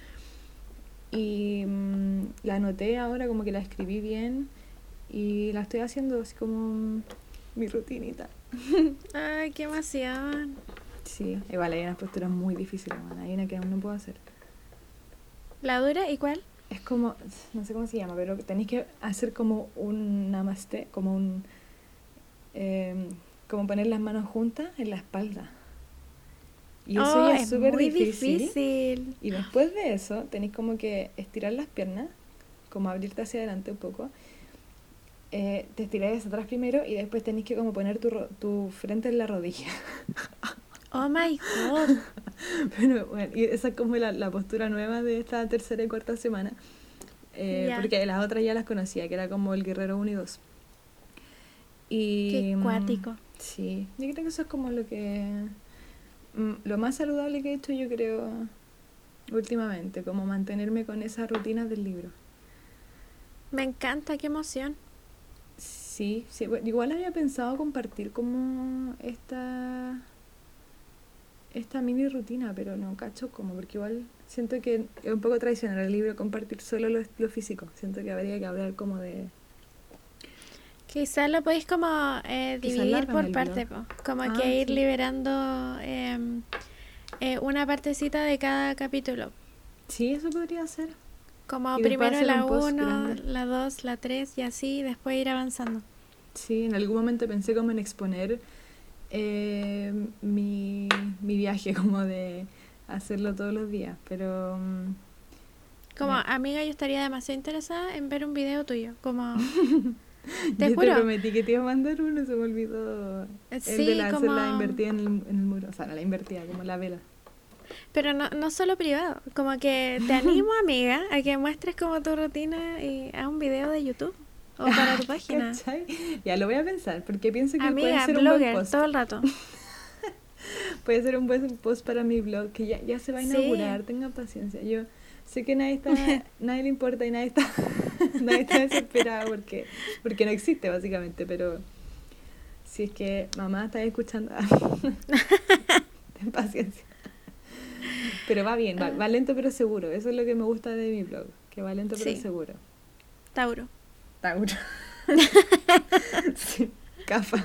Y mm, la anoté ahora, como que la escribí bien y la estoy haciendo así como mi rutinita. Ay, qué emoción. Sí, igual hay unas posturas muy difíciles, hay una que aún no puedo hacer. ¿La dura y cuál? Es como, no sé cómo se llama, pero tenéis que hacer como un namaste, como un... Em, como poner las manos juntas en la espalda. Y eso oh, ya es súper difícil. difícil. Y después de eso, tenéis como que estirar las piernas, como abrirte hacia adelante un poco. Eh, te estiráis hacia atrás primero y después tenéis que como poner tu, tu frente en la rodilla. Oh my god. bueno, y esa es como la, la, postura nueva de esta tercera y cuarta semana. Eh, Porque las otras ya las conocía, que era como el guerrero unidos. Y, Qué mm, cuático. Sí, yo creo que eso es como lo que mm, lo más saludable que he hecho yo creo últimamente, como mantenerme con esas rutinas del libro. Me encanta, qué emoción. Sí, sí, igual había pensado compartir como esta esta mini rutina, pero no cacho como, porque igual siento que es un poco tradicional el libro compartir solo lo, lo físico. Siento que habría que hablar como de Quizás lo podéis como eh, dividir por parte, como ah, que ir liberando em, eh, una partecita de cada capítulo. Sí, eso podría ser. Como primero la 1, la 2, la 3 y así, después ir avanzando. Sí, en algún momento pensé como en exponer eh, mi, mi viaje, como de hacerlo todos los días, pero... Mm, como amiga yo estaría demasiado interesada en ver un video tuyo, como... Te Yo te prometí que te iba a mandar uno, se me olvidó. Sí, el de la, como... la invertida en el, en el muro. O sea, no la invertida, como la vela. Pero no, no solo privado, como que te animo, amiga, a que muestres como tu rutina y a un video de YouTube o para tu página. Ya lo voy a pensar, porque pienso que puede ser un buen post. todo el rato. puede ser un buen post para mi blog, que ya, ya se va a inaugurar, tenga paciencia. Yo sé que nadie está, nadie le importa y nadie está, nadie está desesperado porque, porque no existe básicamente, pero si es que mamá está escuchando, ten paciencia. Pero va bien, va, va, lento pero seguro, eso es lo que me gusta de mi blog, que va lento pero seguro. Tauro. Tauro. sí, cafa.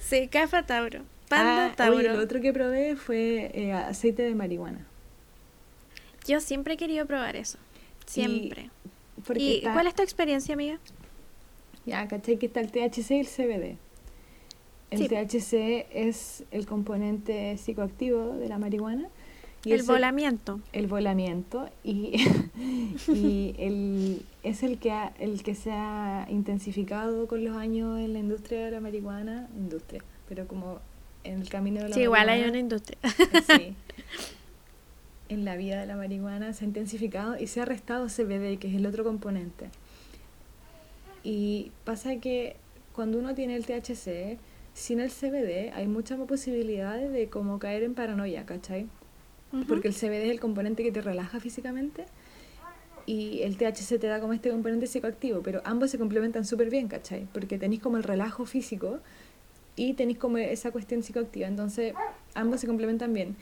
Sí, cafa Tauro. Panda ah, Tauro. Oye, lo otro que probé fue eh, aceite de marihuana. Yo siempre he querido probar eso. Siempre. ¿Y, cuál es tu experiencia, amiga? Ya, ¿cachai? Que está el THC y el CBD. El THC es el componente psicoactivo de la marihuana. Y el volamiento. El, volamiento. Y, y el, es el que, el que se ha intensificado con los años en la industria de la marihuana. Industria, pero como en el camino de la sí, igual hay una industria. Sí. en la vida de la marihuana se ha intensificado y se ha restado CBD, que es el otro componente. Y pasa que cuando uno tiene el THC, sin el CBD hay muchas más posibilidades de como caer en paranoia, ¿cachai? Porque el CBD es el componente que te relaja físicamente y el THC te da como este componente psicoactivo, pero ambos se complementan súper bien, ¿cachai? Porque tenéis como el relajo físico y tenéis como esa cuestión psicoactiva, entonces ambos se complementan bien.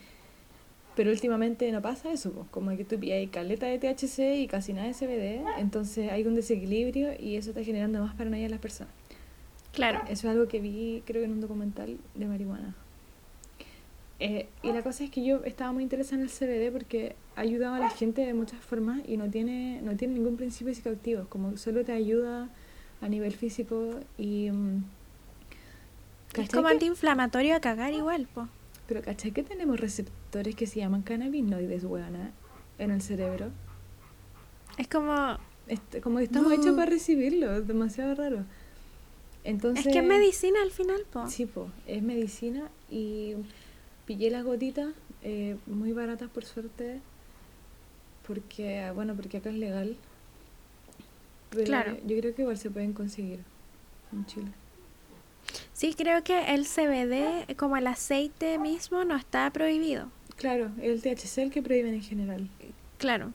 Pero últimamente no pasa eso, pues, como que tú hay caleta de THC y casi nada de CBD, entonces hay un desequilibrio y eso está generando más paranoia en las personas. Claro. Eso es algo que vi, creo que en un documental de marihuana. Eh, y la cosa es que yo estaba muy interesada en el CBD porque ha ayudado a la gente de muchas formas y no tiene, no tiene ningún principio psicoactivo, como solo te ayuda a nivel físico y... Mm, es como antiinflamatorio a cagar igual, pues. Pero ¿cachai que tenemos receptores que se llaman cannabinoides, buena, en el cerebro? Es como... Este, como que estamos hechos para recibirlo, es demasiado raro. Entonces, es que es medicina al final, po. Sí, po, es medicina y pillé las gotitas, eh, muy baratas por suerte, porque, bueno, porque acá es legal. claro. Yo creo que igual se pueden conseguir en Chile. Sí, creo que el CBD, como el aceite mismo, no está prohibido. Claro, el THC el que prohíben en general. Claro.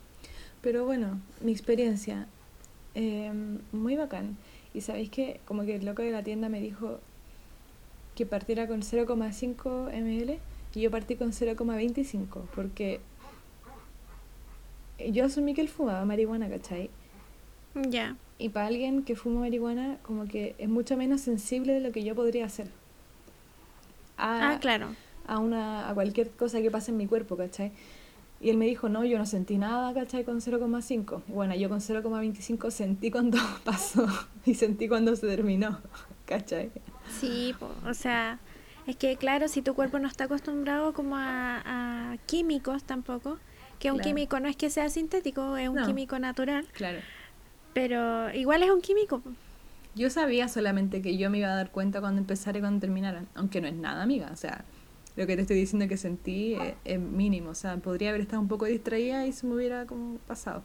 Pero bueno, mi experiencia, em, muy bacán. Y sabéis que como que el loco de la tienda me dijo que partiera con 0,5 ml y yo partí con 0,25 porque yo asumí que él fumaba marihuana, ¿cachai? Ya. Y para alguien que fuma marihuana, como que es mucho menos sensible de lo que yo podría hacer. ah, claro. A, una, a cualquier cosa que pase en mi cuerpo, ¿cachai? Y él me dijo, no, yo no sentí nada, ¿cachai? Con 0,5. Bueno, yo con 0,25 sentí cuando pasó y sentí cuando se terminó, ¿cachai? Sí, o sea, es que claro, si tu cuerpo no está acostumbrado como a, químicos tampoco, que un químico no es que sea sintético, es un químico natural. Claro. Pero igual es un químico. Yo sabía solamente que yo me iba a dar cuenta cuando empezara y cuando terminara, aunque no es nada, amiga. O sea, lo que te estoy diciendo que sentí es, mínimo. O sea, podría haber estado un poco distraída y se me hubiera como pasado.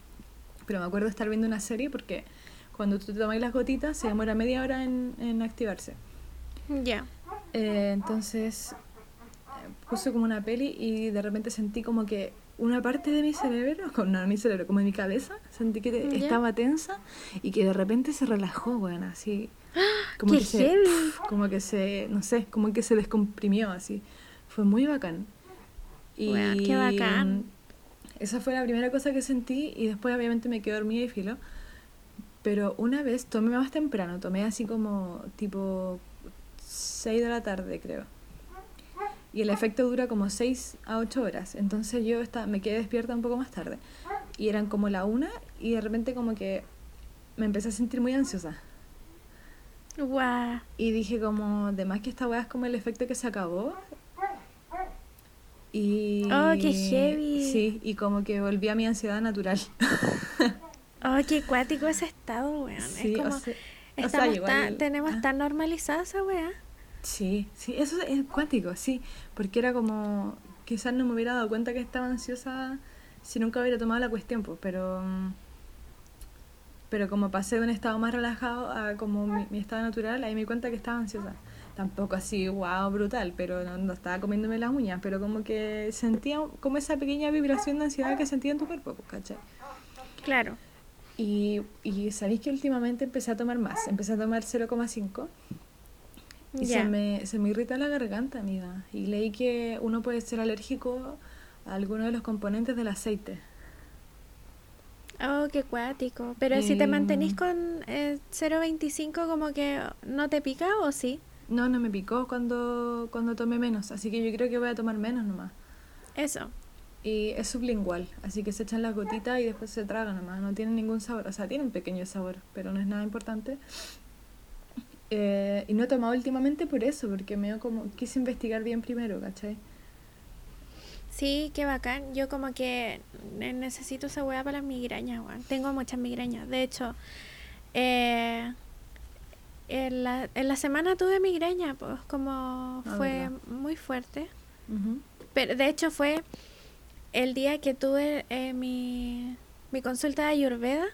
Pero me acuerdo de estar viendo una serie porque cuando tú te tomas las gotitas se demora media hora en, en activarse. Ya. Eh, entonces, puse como una peli y de repente sentí como que una parte de mi cerebro, no, mi cerebro, como de mi cabeza, sentí que estaba tensa y que de repente se relajó, bueno, así. Como ¡Qué que! Se, como que se, no sé, como que se descomprimió así. Fue muy bacán. Y qué bacán. Esa fue la primera cosa que sentí y después obviamente me quedé dormida y filo. Pero una vez tomé más temprano, tomé así como tipo 6 de la tarde, creo. Y el efecto dura como 6 a 8 horas. Entonces yo estaba, me quedé despierta un poco más tarde. Y eran como la una y de repente como que me empecé a sentir muy ansiosa. Guau. Y dije como, de más que esta weá es como el efecto que se acabó. Y... Oh, qué heavy. Sí, y como que volví a mi ansiedad natural. Oh, qué cuático ese estado, weón. Sí, es como, o sea, o sea, estamos tan- tenemos ah. tan normalizada esa weá. Sí, sí, eso es cuántico, sí, porque era como, quizás no me hubiera dado cuenta que estaba ansiosa si nunca hubiera tomado la cuestión, pues, pero, pero como pasé de un estado más relajado a como mi, mi estado natural, ahí me di cuenta que estaba ansiosa. Tampoco así, wow, brutal, pero no, no estaba comiéndome las uñas, pero como que sentía como esa pequeña vibración de ansiedad que sentía en tu cuerpo, pues, ¿cachai? Claro. Y, y sabéis que últimamente empecé a tomar más, empecé a tomar 0,5 y se me, se me irrita la garganta, amiga. Y leí que uno puede ser alérgico a alguno de los componentes del aceite. Oh, qué cuático. Pero si te Em. mantenís con eh, 0.25 como que no te pica o sí. No, no me picó cuando, cuando tomé menos, así que yo creo que voy a tomar menos nomás. Eso. Y es sublingual, así que se echan las gotitas y después se tragan nomás. No tiene ningún sabor, o sea, tiene un pequeño sabor, pero no es nada importante. Eh, y no he tomado últimamente por eso, porque me dio como quise investigar bien primero, ¿cachai? Sí, qué bacán. Yo como que ne- necesito esa weá para las migrañas, weón. Tengo muchas migrañas. De hecho, eh, en, la, en la semana tuve migraña, pues como Ah, fue verdad. muy fuerte. Ujú. Pero de hecho fue el día que tuve eh, mi, mi consulta de Ayurveda.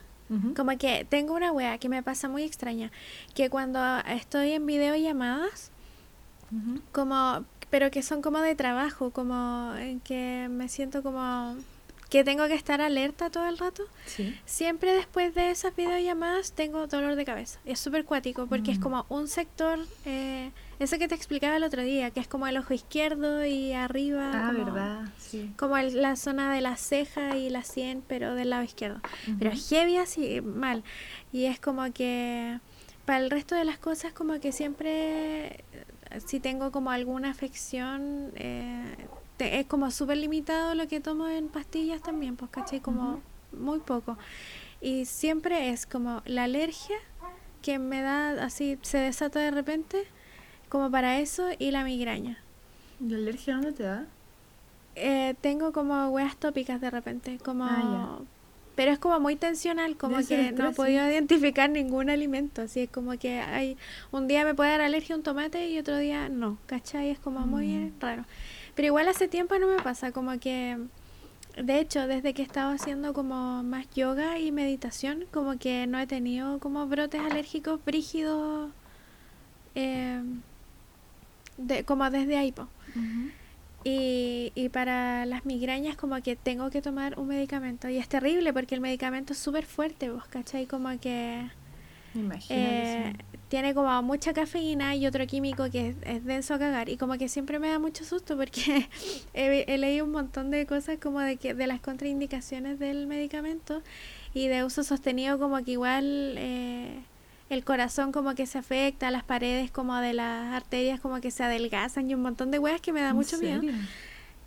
Como que tengo una wea que me pasa muy extraña. Que cuando estoy en videollamadas, Ujú. como, pero que son como de trabajo, como en que me siento como que tengo que estar alerta todo el rato. Sí. Siempre después de esas videollamadas tengo dolor de cabeza. Es súper cuático porque es Mm. como un sector, eh, ese que te explicaba el otro día, que es como el ojo izquierdo y arriba. Ah, como, verdad, sí. Como el- la zona de la ceja y la sien, pero del lado izquierdo. Pero Ujú. heavy así, mal. Y es como que para el resto de las cosas, como que siempre, eh, si tengo como alguna afección, eh, te- es como súper limitado lo que tomo en pastillas también, pues, ¿cachai? Como muy poco. Y siempre es como la alergia que me da así, se desata de repente, como para eso, y la migraña. ¿La alergia dónde te da? Eh, tengo como weas tópicas de repente, como... Ah, Pero es como muy tensional, como Debe que no he sí. podido identificar ningún alimento, así es como que hay... Un día me puede dar alergia a un tomate y otro día no, ¿cachai? Es como muy Mm. raro. Pero igual hace tiempo no me pasa, como que... De hecho, desde que he estado haciendo como más yoga y meditación, como que no he tenido como brotes alérgicos brígidos, eh, de, como desde ahí, po. Y, y para las migrañas como que tengo que tomar un medicamento. Y es terrible porque el medicamento es súper fuerte, vos, ¿cachai? Como que eh, tiene como mucha cafeína y otro químico que es, es denso a cagar. Y como que siempre me da mucho susto porque he, he leído un montón de cosas como de, que, de las contraindicaciones del medicamento y de uso sostenido como que igual... eh, el corazón como que se afecta, las paredes como de las arterias como que se adelgazan y un montón de weas que me da ¿En mucho miedo.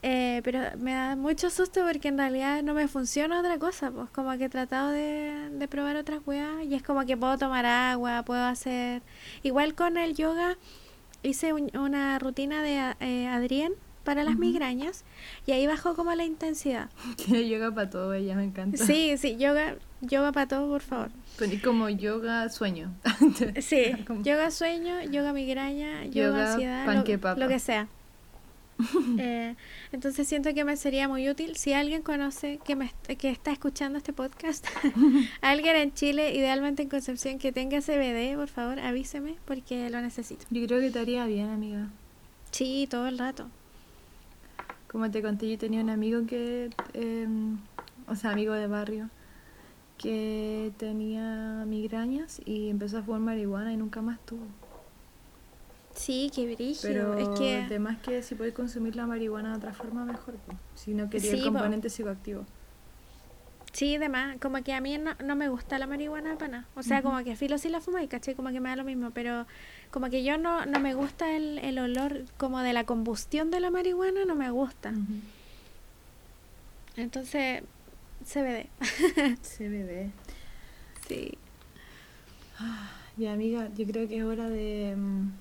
Eh, pero me da mucho susto porque en realidad no me funciona otra cosa, pues como que he tratado de, de probar otras weas y es como que puedo tomar agua, puedo hacer... Igual con el yoga hice un- una rutina de eh, Adrián para las migrañas y ahí bajó como la intensidad. Tiene yoga para todo, ella me encanta. Sí, sí, yoga, yoga para todo, por favor. Poní como yoga sueño. Sí, Como- yoga sueño, yoga migraña, yoga, Yoga ansiedad, lo, lo que sea. Eh, entonces siento que me sería muy útil si alguien conoce que me que está escuchando este podcast, alguien en Chile, idealmente en Concepción que tenga CBD, por favor, avíseme porque lo necesito. Yo creo que te haría bien, amiga. Sí, todo el rato. Como te conté, yo tenía un amigo que, em, o sea, amigo de barrio, que tenía migrañas y empezó a fumar marihuana y nunca más tuvo. Sí, qué brillo. Pero es que además que si puedes consumir la marihuana de otra forma, mejor. po. Si no quería Sí, el po. componente psicoactivo. Sí, además, como que a mí no, no me gusta la marihuana para nada. O sea, como que filo sí la fumo y caché, como que me da lo mismo. Pero como que yo no, no me gusta el, el olor como de la combustión de la marihuana, no me gusta. Entonces, CBD. CBD. Sí. Ya, amiga, yo creo que es hora de... mm,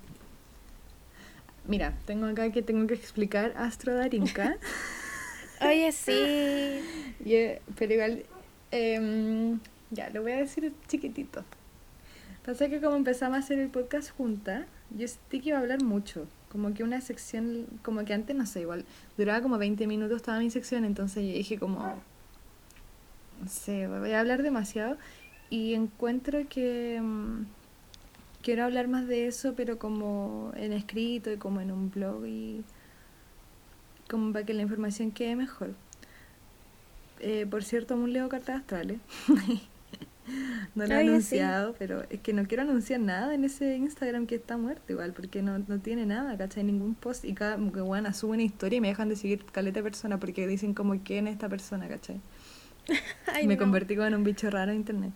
Mira, tengo acá que tengo que explicar Astro Darinka. Oye, sí. Y, eh, pero igual, em, ya, lo voy a decir chiquitito. Pasa que como empezamos a hacer el podcast juntas, yo sentí que iba a hablar mucho. Como que una sección, como que antes, no sé, igual, duraba como 20 minutos toda mi sección, entonces yo dije como, sé, voy a hablar demasiado. Y encuentro que mm, quiero hablar más de eso, pero como en escrito y como en un blog y como para que la información quede mejor. Eh, por cierto, aún leo cartas astrales. no lo he sí. anunciado, pero es que no quiero anunciar nada en ese Instagram que está muerto igual, porque no, no tiene nada, ¿cachai? Ningún post y cada que bueno, subo una historia y me dejan de seguir caleta de persona porque dicen como quién es esta persona, ¿cachai? Ay, me no. convertí como en un bicho raro en internet.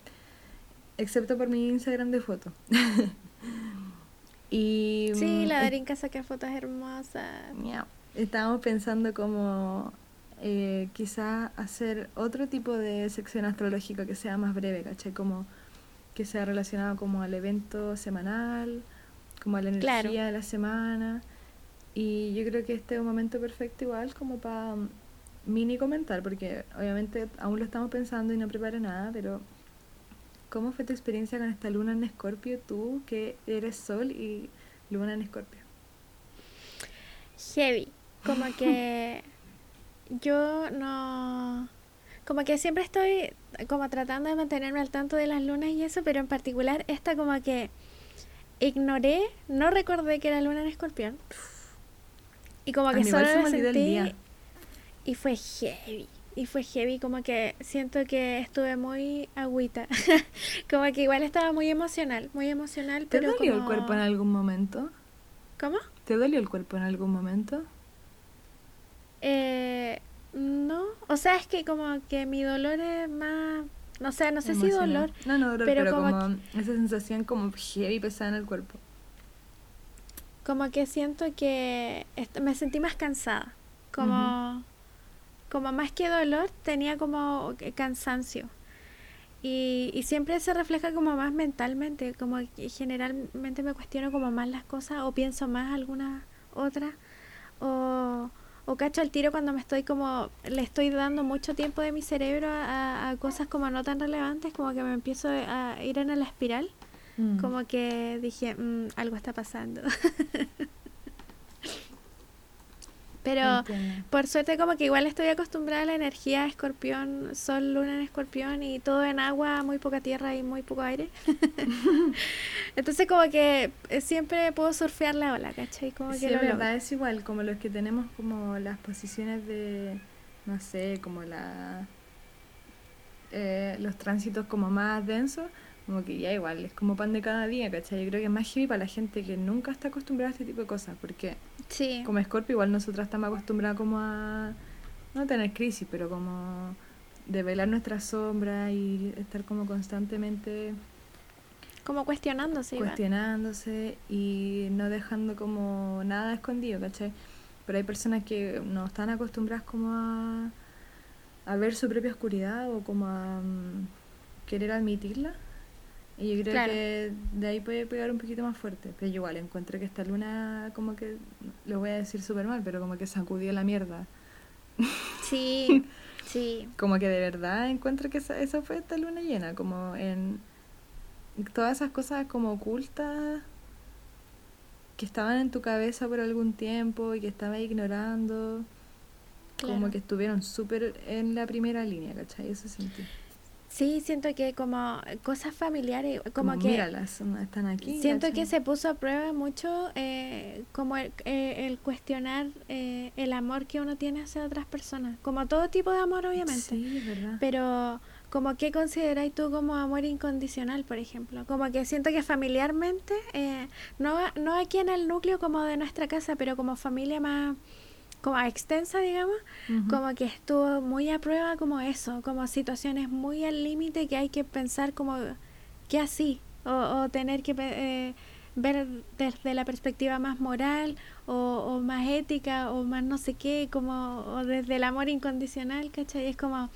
Excepto por mi Instagram de fotos. y Sí, mm, la Darinka saca fotos hermosas. Miau. Estábamos pensando como eh, quizá hacer otro tipo de sección astrológica que sea más breve, ¿cachai? Como que sea relacionado como al evento semanal, como a la energía Claro. de la semana. Y yo creo que este es un momento perfecto igual como para mini comentar, porque obviamente aún lo estamos pensando y no preparé nada, pero ¿cómo fue tu experiencia con esta luna en Escorpio, tú que eres sol y luna en Escorpio? Heavy. Como que yo no... Como que siempre estoy como tratando de mantenerme al tanto de las lunas y eso, pero en particular esta como que ignoré, no recordé que era luna en escorpión. Y como que solo me sentí. Y fue heavy. Y fue heavy, como que siento que estuve muy agüita. como que igual estaba muy emocional, muy emocional, ¿Te pero dolió el como- cuerpo en algún momento? ¿Cómo? ¿Te dolió el cuerpo en algún momento? Eh, no, o sea, es que como que mi dolor es más, no sé, no sé si Emocional. dolor, No, no dolor, pero, pero como, como esa sensación como heavy pesada en el cuerpo. como que siento que me sentí más cansada, como, como más que dolor, tenía como cansancio. Y, y siempre se refleja como más mentalmente, como generalmente me cuestiono como más las cosas o pienso más algunas otras o, o cacho el tiro cuando me estoy como, le estoy dando mucho tiempo de mi cerebro a, a cosas como no tan relevantes, como que me empiezo a ir en la espiral, Mm. como que dije, "Mm, algo está pasando. Pero Entiendo. por suerte como que igual estoy acostumbrada a la energía escorpión, sol, luna en escorpión y todo en agua, muy poca tierra y muy poco aire. Entonces como que eh, siempre puedo surfear la ola, ¿cachai? Como Sí, que es lo verdad, es igual, como los que tenemos como las posiciones de, no sé, como la eh, los tránsitos como más densos, como que ya igual, es como pan de cada día, ¿cachai? Yo creo que es más heavy para la gente que nunca está acostumbrada a este tipo de cosas, porque Sí, como Scorpio igual nosotras estamos acostumbradas como a no tener crisis, pero como de velar nuestra sombra y estar como constantemente como cuestionándose cuestionándose y no dejando como nada escondido, ¿cachai? Pero hay personas que no están acostumbradas como a, a ver su propia oscuridad o como a mm, querer admitirla. Y yo creo Claro. que de ahí puede pegar un poquito más fuerte. Pero yo igual encuentro que esta luna como que, lo voy a decir súper mal, pero como que sacudió la mierda. Sí, sí, Como que de verdad encuentro que esa, esa fue esta luna llena, como en todas esas cosas como ocultas que estaban en tu cabeza por algún tiempo y que estabas ignorando, como que estuvieron súper en la primera línea, ¿cachai? Eso sentí. Sí, siento que como cosas familiares, como, que... Míralas, están aquí. Siento que se puso a prueba mucho eh, como el, eh, el cuestionar eh, el amor que uno tiene hacia otras personas, como todo tipo de amor obviamente. Sí, verdad. Pero como qué consideráis tú como amor incondicional, por ejemplo. Como que siento que familiarmente, no, no aquí en el núcleo como de nuestra casa, pero como familia más como extensa, digamos, como que estuvo muy a prueba como eso, como situaciones muy al límite que hay que pensar como que así, o, tener que eh, ver desde la perspectiva más moral o, más ética o más no sé qué, como o desde el amor incondicional, ¿cachai? Es como,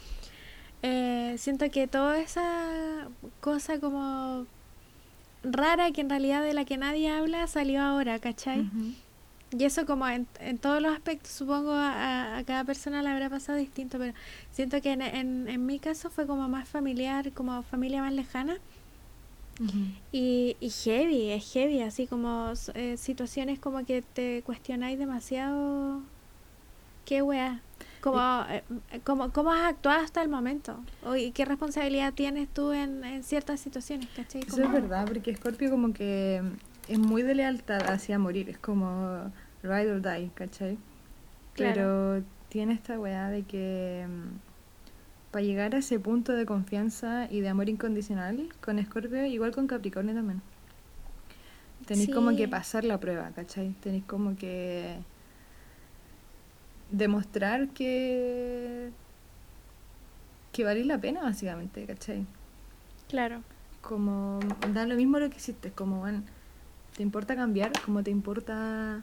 eh, siento que toda esa cosa como rara que en realidad de la que nadie habla salió ahora, ¿cachai? Y eso como en, en todos los aspectos, supongo a, cada persona le habrá pasado distinto, pero siento que en, en, en mi caso fue como más familiar, como familia más lejana. y, y heavy, es heavy, así como eh, situaciones como que te cuestionáis demasiado. ¿Qué weá? Como, eh, como, ¿Cómo has actuado hasta el momento? ¿Y qué responsabilidad tienes tú en, en ciertas situaciones? ¿cachai? Eso es verdad, porque Scorpio como que es muy de lealtad hacia morir, es como ride or die, ¿cachai? Pero tiene esta weá de que mm, para llegar a ese punto de confianza y de amor incondicional con Scorpio, igual con Capricornio también. Tenéis como que pasar la prueba, ¿cachai? Tenéis como que demostrar que que vale la pena básicamente, ¿cachai? Claro. Como da lo mismo lo que hiciste, como bueno, te importa cambiar, como te importa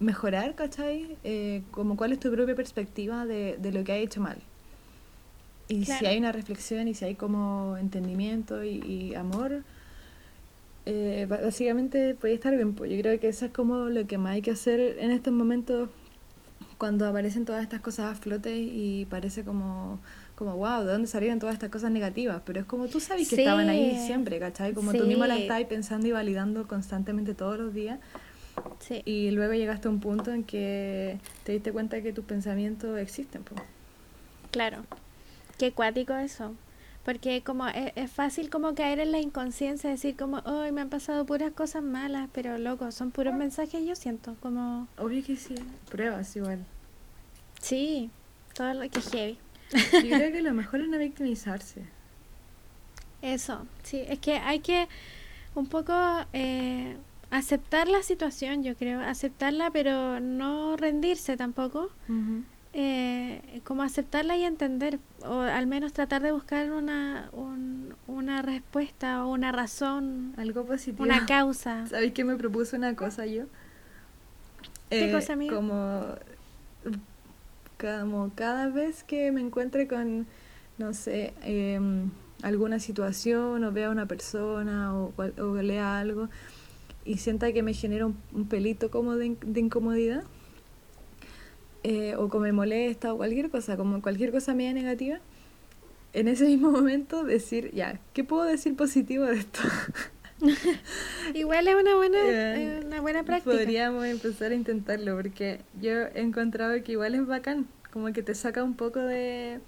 mejorar, ¿cachai? Eh, como cuál es tu propia perspectiva de, de lo que ha hecho mal. Y si hay una reflexión y si hay como entendimiento y, amor, eh, básicamente puede estar bien. Pues yo creo que eso es como lo que más hay que hacer en estos momentos cuando aparecen todas estas cosas a flote y parece como, como wow, ¿de dónde salieron todas estas cosas negativas? Pero es como tú sabes que estaban ahí siempre, ¿cachai? Como tú mismo las estás pensando y validando constantemente todos los días. Y luego llegaste a un punto en que te diste cuenta que tus pensamientos existen. Pues. Claro. Qué cuático eso. Porque como e, es, fácil como caer en la inconsciencia, decir como, hoy me han pasado puras cosas malas, pero loco, son puros mensajes, yo siento como... Obvio que sí, pruebas igual. Sí, todo lo que es heavy. Yo creo que lo mejor es no victimizarse. Eso, sí, es que hay que un poco eh, aceptar la situación, yo creo, aceptarla, pero no rendirse tampoco. eh, como aceptarla y entender, o al menos tratar de buscar una, una respuesta o una razón. Algo positivo. Una causa. ¿Sabéis que me propuso una cosa yo? ¿Qué eh, cosa? Como, como cada vez que me encuentre con, no sé, eh, alguna situación o vea a una persona o, o lea algo, y sienta que me genera un, pelito como de, incomodidad, eh, o como me molesta o cualquier cosa, como cualquier cosa media negativa, en ese mismo momento decir, ya, ¿qué puedo decir positivo de esto? Igual es una buena, eh, una buena práctica. Podríamos empezar a intentarlo porque yo he encontrado que igual es bacán, como que te saca un poco de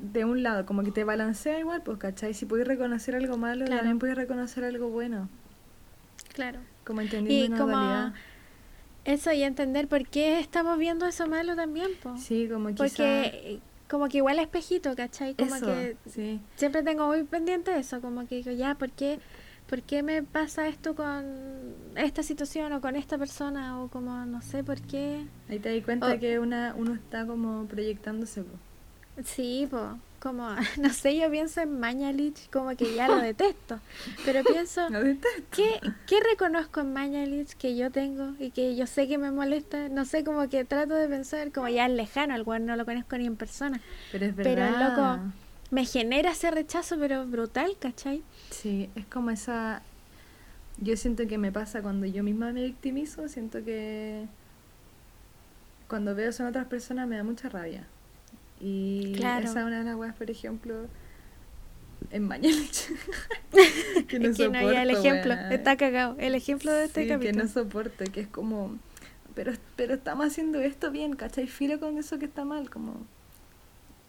de un lado, como que te balancea igual, pues, ¿cachai? Si puedes reconocer algo malo, también puedes reconocer algo bueno. Claro. Como entendiendo y como Eso, y entender por qué estamos viendo eso malo también, Sí, como quizá... Porque como que igual espejito, ¿cachai? Como que sí. siempre tengo muy pendiente eso, como que digo, ya, ¿por qué, ¿por qué me pasa esto con esta situación o con esta persona? O como, no sé, ¿por qué? Ahí te di cuenta que una, uno está como proyectándose, po. Sí, pues como, no sé, yo pienso en Mañalich como que ya lo detesto, pero pienso, ¿qué, ¿qué reconozco en Mañalich que yo tengo y que yo sé que me molesta? No sé, como que trato de pensar como ya es lejano, al cual no lo conozco ni en persona. Pero es verdad. Pero loco, me genera ese rechazo, pero brutal, ¿cachai? Sí, es como esa... Yo siento que me pasa cuando yo misma me victimizo, siento que cuando veo son otras personas me da mucha rabia. Y esa es una de las weas, por ejemplo, en Mañalich. que no, que no el ejemplo, está cagado. El ejemplo de este capítulo. que no soporto, que es como, pero, pero estamos haciendo esto bien, ¿cachai? Filo con eso que está mal, como,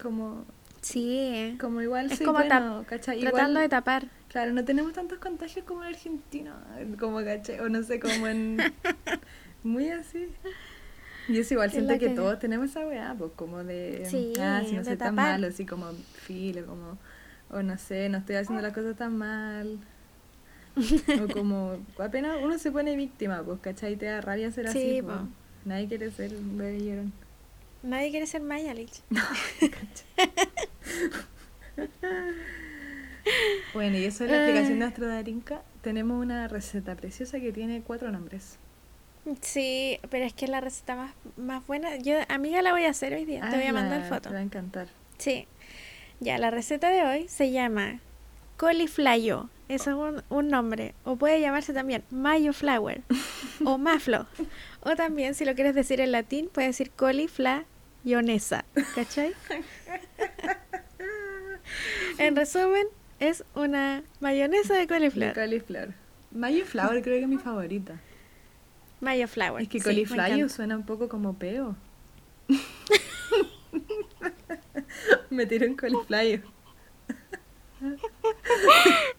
como Sí. Como igual Es como bueno, ¿cachai? Tratando Igual- de tapar. Claro, no tenemos tantos contagios como en Argentina, como caché, o no sé, como en... Muy así. Y es igual, siento que que- todos tenemos esa weá, pues como de... Sí, ah, si no soy tan tapar. malo, así como filo, como... O no sé, no estoy haciendo las cosas tan mal. o como... Apenas uno se pone víctima, pues, ¿cachai? Te da rabia ser Sí, así, po. pues. Nadie quiere ser un bebé llorón. Nadie quiere ser Maya Lich. Bueno, y eso es la explicación de Astrodarinka. Tenemos una receta preciosa que tiene cuatro nombres. Sí, pero es que es la receta más, más buena. Yo, amiga, la voy a hacer hoy día. Te voy a Hazla, mandar foto. Te va a encantar. Sí. Ya, la receta de hoy se llama coliflayo. Eso es un, un nombre. O puede llamarse también mayo flower o maflo. O también, si lo quieres decir en latín, puedes decir coliflayonesa. ¿Cachai? en resumen, es una mayonesa de De coliflor. cauliflower. Mayo flower creo que es mi favorita. Mayo flower. Es que sí, cauliflower suena un poco como peo. Me tiré un cauliflower.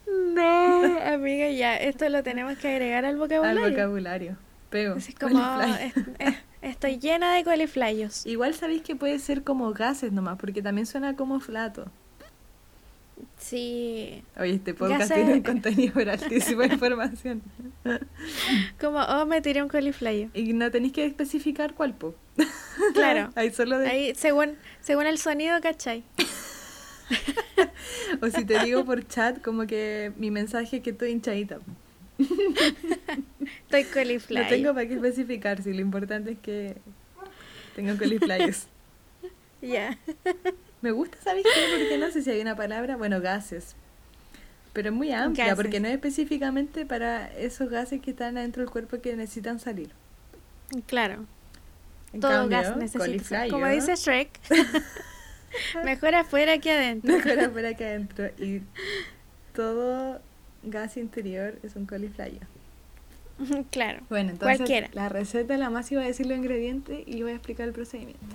No, amiga, ya. Esto lo tenemos que agregar al Al vocabulario. vocabulario. Peo. Es como, cauliflower. es- es- estoy llena de coliflayos. Igual sabéis que puede ser como gases nomás, porque también suena como flato. Sí. Oye, este podcast tiene contenido por altísima información. Como, oh, me tiré un coliflayo. Y no tenéis que especificar cuál, po. Claro. Ahí solo de... Ahí, según, según el sonido, ¿cachai? O si te digo por chat, como que mi mensaje es que estoy hinchadita. Estoy coliflayo. No tengo para qué especificar, si lo importante es que tengo coliflayos. Ya. Me gusta, ¿sabéis qué? Porque no sé si hay una palabra, bueno, gases. Pero es muy amplia, Gases. porque no es específicamente para esos gases que están adentro del cuerpo que necesitan salir. Claro. En Todo cambio, gas necesita. Como dice Shrek. Mejor afuera que adentro. mejor afuera que adentro. Y todo gas interior es un coliflayo. claro. Bueno, entonces Cualquiera. la receta la más iba a decir los ingredientes y voy a explicar el procedimiento.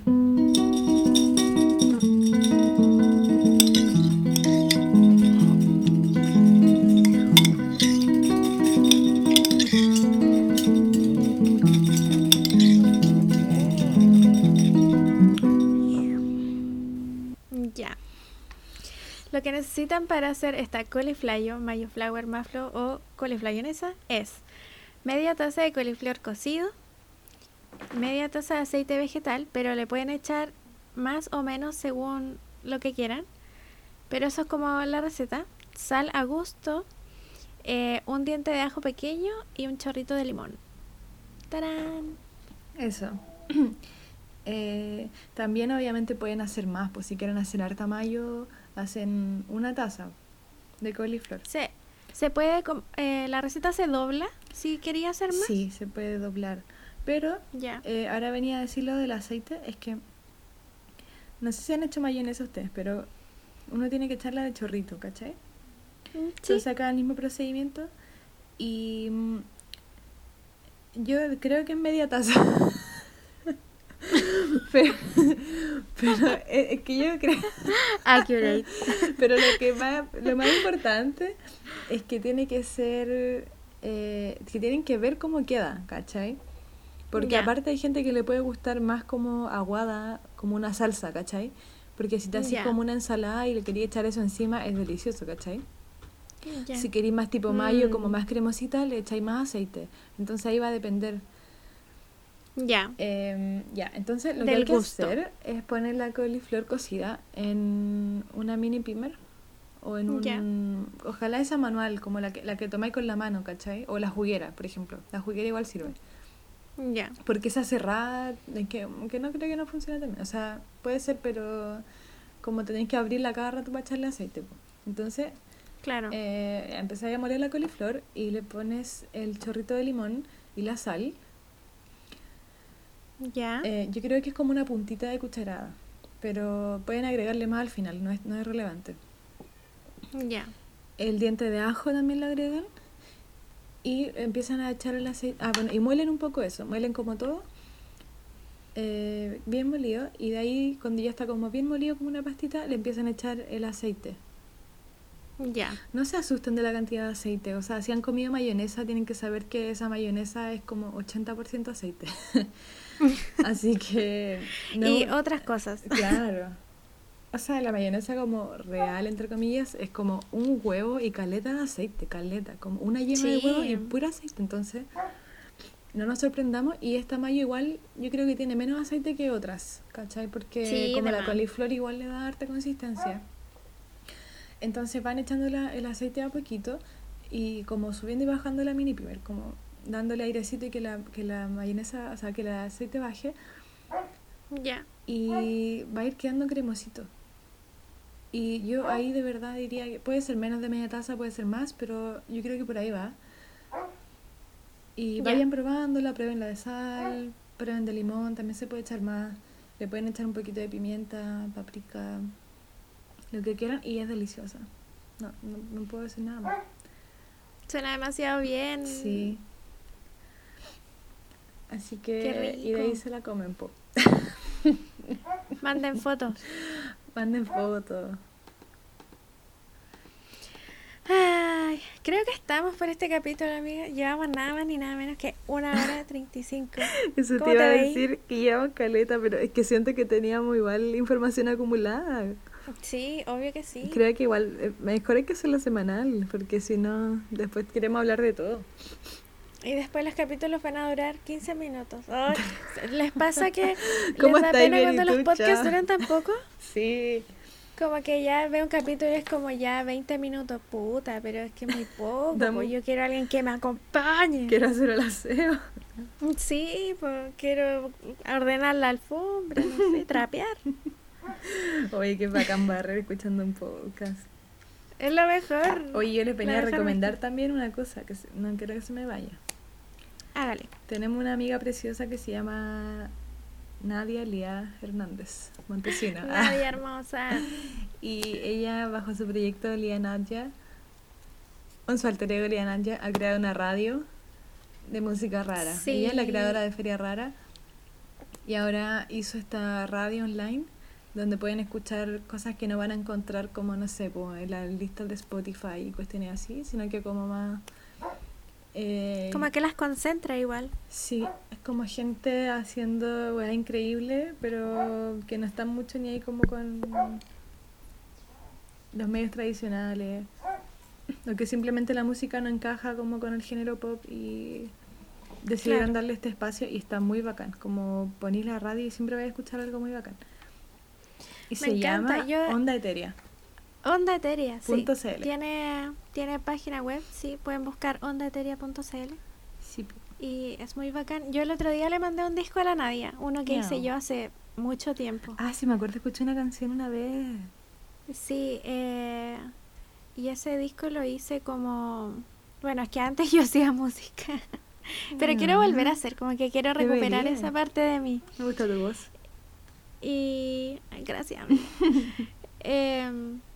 Ya. Lo que necesitan para hacer esta coliflayo, mayo flower, maflo o coliflayonesa es media taza de coliflor cocido, media taza de aceite vegetal, pero le pueden echar más o menos según lo que quieran. Pero eso es como la receta. Sal a gusto, eh, un diente de ajo pequeño y un chorrito de limón. ¡Tarán! Eso. Eh, también obviamente pueden hacer más, pues si quieren hacer harta mayo, hacen una taza de coliflor. Se, se puede, eh, la receta se dobla si quería hacer más. Sí, se puede doblar. Pero Ya. eh, ahora venía a decir lo del aceite, es que no sé si han hecho mayonesa ustedes, pero uno tiene que echarla de chorrito, ¿cachai? Mm, Sí. Entonces acá el mismo procedimiento y mm, yo creo que es media taza. pero, pero es que yo creo Accurate. pero lo que más lo más importante es que tiene que ser eh, que tienen que ver cómo queda ¿cachai? porque aparte hay gente que le puede gustar más como aguada como una salsa ¿cachai? porque si te haces como una ensalada y le quería echar eso encima es delicioso ¿cachai? Si queréis más tipo mayo, como Mm. más cremosita, le echáis más aceite. Entonces ahí va a depender. Ya. Em, ya, entonces lo que hay que gusto. hacer es poner la coliflor cocida en una mini pimer o en un... Ojalá esa manual, como la que, la que tomáis con la mano, ¿cachai? O la juguera, por ejemplo. La juguera igual sirve. Ya. Porque esa cerrada, que, que no creo que no funcione también. O sea, puede ser, pero como tenéis que abrirla cada rato para echarle aceite. Entonces, Claro. eh, empezáis a moler la coliflor y le pones el chorrito de limón y la sal. Ya. Eh, yo creo que es como una puntita de cucharada, pero pueden agregarle más al final, no es, no es relevante. ya. El diente de ajo también lo agregan y empiezan a echar el aceite. Ah, bueno, y muelen un poco eso, muelen como todo. eh, bien molido y de ahí cuando ya está como bien molido como una pastita le empiezan a echar el aceite. Ya. No se asusten de la cantidad de aceite, o sea, si han comido mayonesa tienen que saber que esa mayonesa es como 80% aceite. Así que... no- Y otras cosas. Claro. O sea, la mayonesa como real, entre comillas, es como un huevo y caleta de aceite, caleta, como una yema de huevo y Sí. pura aceite. Entonces, no nos sorprendamos. Y esta mayo igual, yo creo que tiene menos aceite que otras, ¿cachai? Porque Sí, como la coliflor igual le da harta consistencia. Entonces van echando la- el aceite a poquito y como subiendo y bajando la mini pimer, como dándole airecito y que la, que la mayonesa, o sea, que el aceite baje Ya. y va a ir quedando cremosito. Y yo ahí de verdad diría que puede ser menos de media taza, puede ser más, pero yo creo que por ahí va. Y Ya. vayan probándola, prueben la de sal, prueben de limón, también se puede echar más. Le pueden echar un poquito de pimienta, paprika, lo que quieran y es deliciosa. No, no, no puedo decir nada más. Suena demasiado bien. Sí. Así que, y de ahí se la comen, po. Manden fotos. Manden fotos. Ay, creo que estamos por este capítulo, amiga. Llevamos nada más ni nada menos que una hora treinta y cinco. Eso ¿Cómo te iba a decir que llevamos caleta, pero es que siento que teníamos igual información acumulada. Sí, obvio que sí. Creo que igual eh, mejor hay que hacerlo semanal, porque si no, después queremos hablar de todo. Y después los capítulos van a durar 15 minutos. ¿Les pasa que ¿Cómo les da pena cuando los podcasts duran tan poco? Sí. Como que ya veo un capítulo y es como ya 20 minutos, puta, pero es que muy poco. Dame- pues yo quiero a alguien que me acompañe. Quiero hacer el aseo. Sí, pues quiero ordenar la alfombra, no sé, trapear. Oye, qué bacán barrer escuchando un podcast. Es lo mejor. Oye, yo les venía a recomendar también una cosa, que se- no quiero que se me vaya. Hágale. Tenemos una amiga preciosa que se llama Nadia Lía Hernández, Montesina. Nadia hermosa. Y ella, bajo su proyecto Lía Nadia, con su alter ego Lía Nadia, ha creado una radio de música rara. Sí. Ella es la creadora de Feria Rara y ahora hizo esta radio online donde pueden escuchar cosas que no van a encontrar como, no sé, en la lista de Spotify y cuestiones así, sino que como más... eh, Como que las concentra igual. Sí, es como gente haciendo weá increíble, pero que no están mucho ni ahí como con los medios tradicionales. O que simplemente la música no encaja como con el género pop y decidieron Claro. darle este espacio y está muy bacán. Como ponís la radio y siempre vais a escuchar algo muy bacán. Y Me se encanta, llama yo- Onda Eteria. Onda Eteria, sí. Punto CL. Tiene, tiene página web, sí, pueden buscar ondaeteria.cl Sí, y es muy bacán. Yo el otro día le mandé un disco a la Nadia, uno que hice yo hace mucho tiempo. Ah, sí, me acuerdo, escuché una canción una vez. Sí, eh, y ese disco lo hice como... Bueno, es que antes yo hacía música, pero quiero volver a hacer, como que quiero recuperar Debería. esa parte de mí. Me gusta tu voz. Y... Gracias. amiga.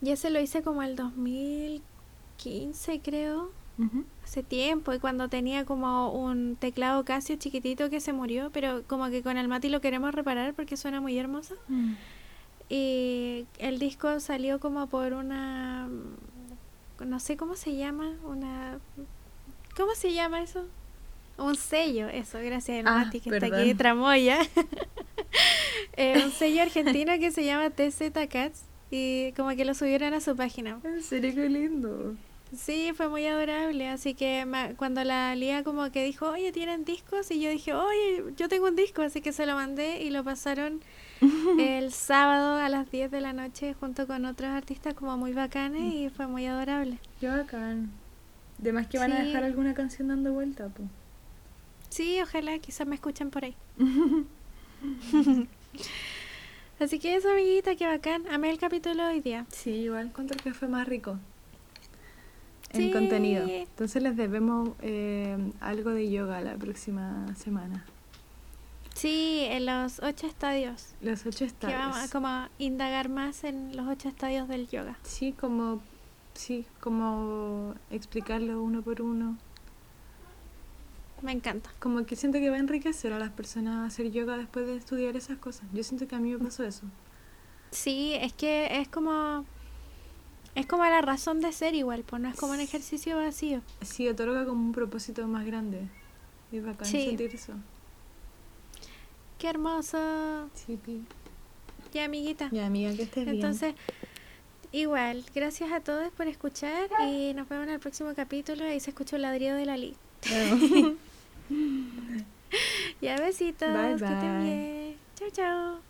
Em, y ese lo hice como el 2015, creo. Ujú. Hace tiempo, y cuando tenía como un teclado Casio chiquitito que se murió, pero como que con el Mati lo queremos reparar porque suena muy hermoso. Mm. Y el disco salió como por una. No sé cómo se llama. Una. ¿Cómo se llama eso? Un sello, eso, gracias al Ah, Mati que está aquí de tramoya. Eh, un sello argentino que se llama TZ Cats. Y como que lo subieron a su página. En serio, qué lindo. Sí, fue muy adorable, así que ma- cuando la Lía como que dijo, oye, ¿tienen discos? Y yo dije, oye, yo tengo un disco, así que se lo mandé y lo pasaron el sábado a las 10 de la noche junto con otros artistas como muy bacanes y fue muy adorable. Qué bacán. De más que van a dejar alguna canción dando vuelta, po. Sí, ojalá quizás me escuchen por ahí. así que eso, amiguita, qué bacán. Amé el capítulo de hoy día. Sí, igual encuentro que fue más rico. Sí. En contenido. Entonces les debemos eh, algo de yoga la próxima semana. Sí, en los ocho estadios. Los ocho Que estadios. vamos a como indagar más en los ocho estadios del yoga. Sí, como sí, como explicarlo uno por uno. Me encanta. Como que siento que va a enriquecer a las personas hacer yoga después de estudiar esas cosas. Yo siento que a mí me pasó eso. Sí, es que es como... Es como la razón de ser igual, pues no es como un ejercicio vacío. Sí, otorga como un propósito más grande. Y es bacán Sí. sentir eso. Qué hermoso. Sí, pi. Ya, amiguita. Ya, amiga, que estés bien. Entonces, igual, gracias a todos por escuchar y nos vemos en el próximo capítulo. Ahí se escuchó el ladrido de la Lee. Ya, besitos. Bye, Que estén bye. bien. Chao, chao.